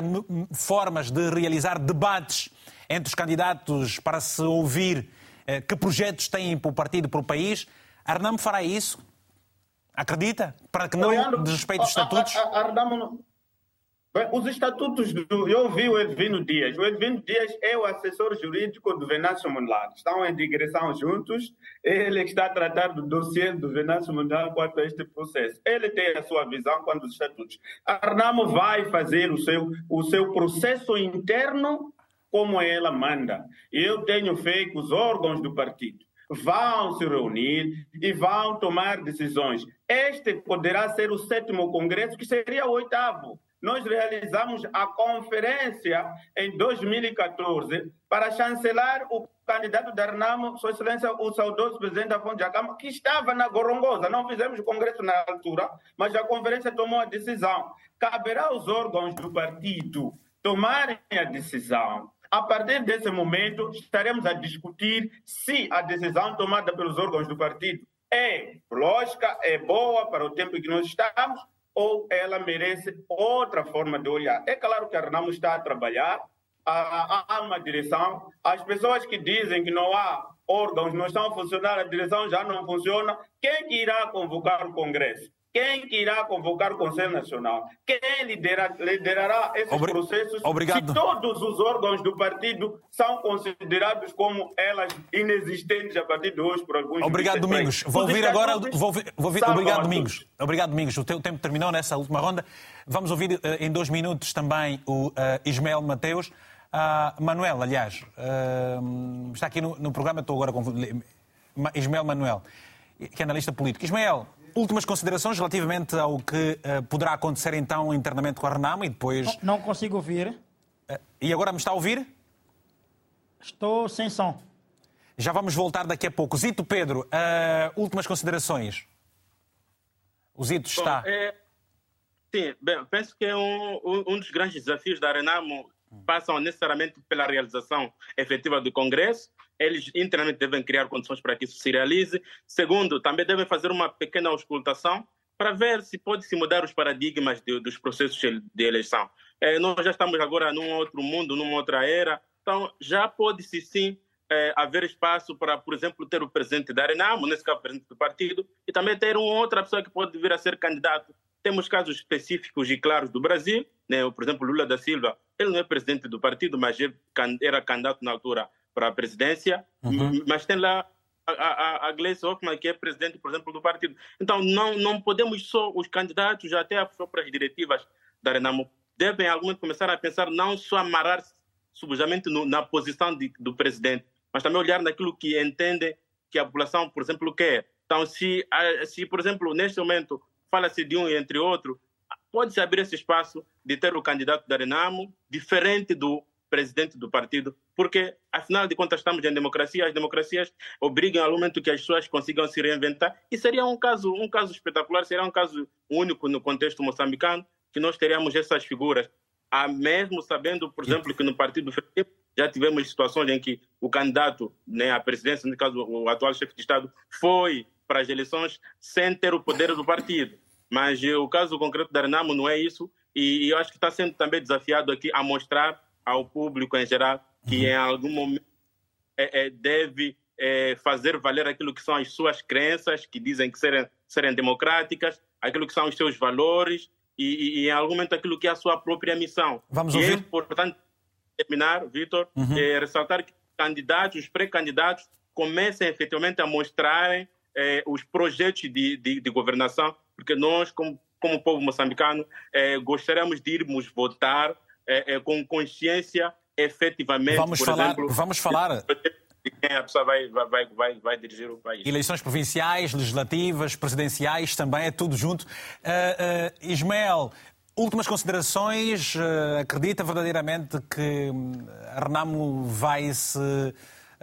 A: formas de realizar debates entre os candidatos para se ouvir eh, que projetos têm para o partido, para o país. A Renamo fará isso? Acredita? Para que não desrespeite os estatutos?
B: A, a, a Renamo os estatutos do. Eu vi o Edvino Dias. O Edvino Dias é o assessor jurídico do Venâncio Mundial. Estão em digressão juntos. Ele está a tratar do dossiê do Venâncio Mundial quanto a este processo. Ele tem a sua visão quanto aos estatutos. Arnamo vai fazer o seu, o seu processo interno como ela manda. Eu tenho fé que os órgãos do partido vão se reunir e vão tomar decisões. Este poderá ser o sétimo congresso, que seria o oitavo nós realizamos a conferência em 2014 para chancelar o candidato da Renamo, Sua Excelência, o saudoso presidente da Fonte Jacama, que estava na Gorongosa. Não fizemos congresso na altura, mas a conferência tomou a decisão. Caberá aos órgãos do partido tomarem a decisão. A partir desse momento, estaremos a discutir se a decisão tomada pelos órgãos do partido é lógica, é boa para o tempo que nós estamos ou ela merece outra forma de olhar. É claro que a Renamo está a trabalhar, há, uma direção. As pessoas que dizem que não há órgãos, não estão a funcionar, a direção já não funciona. Quem que irá convocar o Congresso? Quem que irá convocar o Conselho Nacional? Quem lidera, liderará esses Obri processos
A: Obrigado.
B: se todos os órgãos do partido são considerados como elas inexistentes a partir de hoje por alguns
A: Obrigado, Domingos. Vou ouvir agora. Vou, vou ouvir, obrigado, Domingos. Obrigado, Domingos. O teu tempo terminou nessa última ronda. Vamos ouvir uh, em dois minutos também o uh, Ismael Mateus. Uh, Manuel, aliás, está aqui no, no programa, estou agora com. Ismael Manuel, que é analista político. Ismael, Últimas considerações relativamente ao que uh, poderá acontecer então internamente com a Renamo e depois.
E: Não, não consigo ouvir.
A: Uh, e agora me está a ouvir?
E: Estou sem som.
A: Já vamos voltar daqui a pouco. Zito Pedro, uh, últimas considerações. O Zito está. Bom, é...
D: Sim, bem, penso que é um, um dos grandes desafios da Renamo passam necessariamente pela realização efetiva do Congresso. Eles internamente devem criar condições para que isso se realize. Segundo, também devem fazer uma pequena auscultação para ver se pode se mudar os paradigmas de, dos processos de eleição. É, nós já estamos agora num outro mundo, numa outra era, então já pode-se sim é, haver espaço para, por exemplo, ter o presidente da Arenamo, nesse caso o presidente do partido, e também ter uma outra pessoa que pode vir a ser candidato. Temos casos específicos e claros do Brasil, né? por exemplo, Lula da Silva ele não é presidente do partido, mas era candidato na altura para a presidência. Uhum. Mas tem lá a, a, a Gleice Hoffmann, que é presidente, por exemplo, do partido. Então, não, não podemos só, os candidatos, até as próprias diretivas da Renamo, devem, algum começar a pensar não só amarrar-se subjamente no, na posição de, do presidente, mas também olhar naquilo que entende que a população, por exemplo, quer. Então, se, se por exemplo, neste momento fala-se de um entre outro, pode-se abrir esse espaço de ter o candidato da Renamo diferente do presidente do partido, porque, afinal de contas, estamos em democracia, as democracias obrigam ao momento que as pessoas consigam se reinventar, e seria um caso, um caso espetacular, seria um caso único no contexto moçambicano, que nós teríamos essas figuras. Há mesmo sabendo, por exemplo, que no partido já tivemos situações em que o candidato né, à presidência, no caso o atual chefe de Estado, foi para as eleições sem ter o poder do partido. Mas o caso concreto da Renamo não é isso, e eu acho que está sendo também desafiado aqui a mostrar ao público em geral que uhum. em algum momento é, é, deve é, fazer valer aquilo que são as suas crenças, que dizem que serem, serem democráticas, aquilo que são os seus valores e, e, em algum momento aquilo que é a sua própria missão.
A: Vamos
D: e
A: é ouvir.
D: é importante terminar, Vitor, uhum. é, ressaltar que candidatos, os pré-candidatos, comecem efetivamente a mostrarem é, os projetos de, de, de governação porque nós, como, como povo moçambicano, eh, gostaríamos de irmos votar eh, eh, com consciência, efetivamente.
A: Vamos falar.
D: Exemplo,
A: vamos falar.
D: Quem a pessoa vai, vai, vai, vai dirigir o país.
A: Eleições provinciais, legislativas, presidenciais, também é tudo junto. Uh, uh, Ismael, últimas considerações. Uh, acredita verdadeiramente que hum, Renamo vai se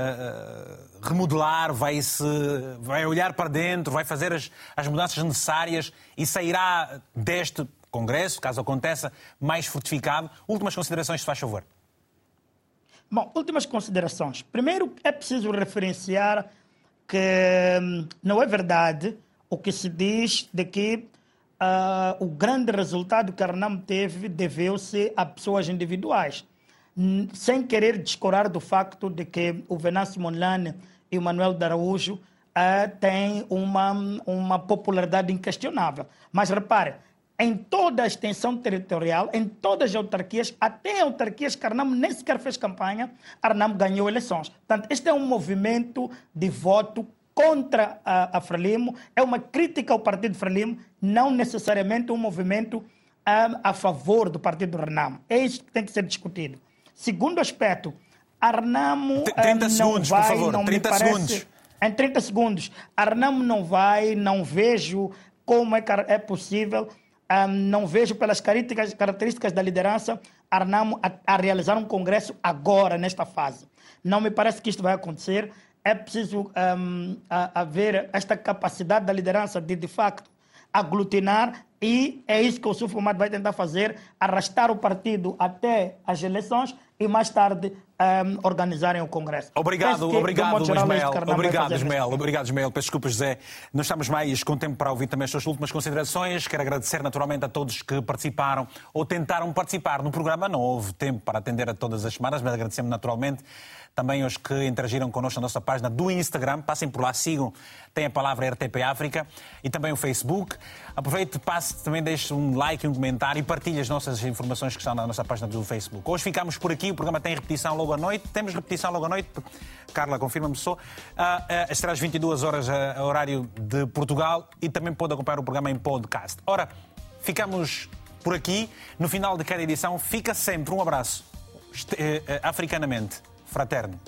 A: uh, remodelar, vai, -se, vai olhar para dentro, vai fazer as, as mudanças necessárias e sairá deste Congresso, caso aconteça, mais fortificado. Últimas considerações, se faz favor.
E: Bom, últimas considerações. Primeiro, é preciso referenciar que hum, não é verdade o que se diz de que uh, o grande resultado que a Renam teve deveu-se a pessoas individuais sem querer descorar do facto de que o Venâncio Monlane e o Manuel de Araújo uh, têm uma, uma popularidade inquestionável. Mas repare, em toda a extensão territorial, em todas as autarquias, até autarquias que Arnamo nem sequer fez campanha, Arnamo ganhou eleições. Portanto, este é um movimento de voto contra a, a Frelimo, é uma crítica ao partido Frelimo, não necessariamente um movimento um, ah, a favor do partido Renamo. É isso que tem que ser discutido. Segundo aspecto, Arnamo 30
A: eh, não segundos,
E: vai,
A: por favor,
E: não
A: 30
E: parece,
A: segundos.
E: Em 30 segundos. Arnamo não vai, não vejo como é, é possível, um, não vejo pelas características, características da liderança Arnamo a, a, realizar um congresso agora, nesta fase. Não me parece que isto vai acontecer. É preciso um, haver esta capacidade da liderança de, de facto, aglutinar e é isso que o Sufo vai tentar fazer, arrastar o partido até as eleições e mais tarde um, organizarem o Congresso.
A: Obrigado,
E: que,
A: obrigado, Ismael. Obrigado, Ismael. Obrigado, Ismael. Peço desculpas, José. Não estamos mais com tempo para ouvir também as suas últimas considerações. Quero agradecer naturalmente a todos que participaram ou tentaram participar no programa. Não houve tempo para atender a todas as semanas, mas agradecemos naturalmente também os que interagiram connosco na nossa página do Instagram. Passem por lá, sigam, tem a palavra RTP África e também o Facebook. Aproveite, passe, também deixe um like, um comentário e partilhe as nossas informações que estão na nossa página do Facebook. Hoje ficamos por aqui, o programa tem repetição logo à noite. Temos repetição logo à noite, Carla, confirma-me só. Uh, uh, será às 22 horas, uh, horário de Portugal e também pode acompanhar o programa em podcast. Ora, ficamos por aqui. No final de cada edição, fica sempre um abraço, africanamente fraterno.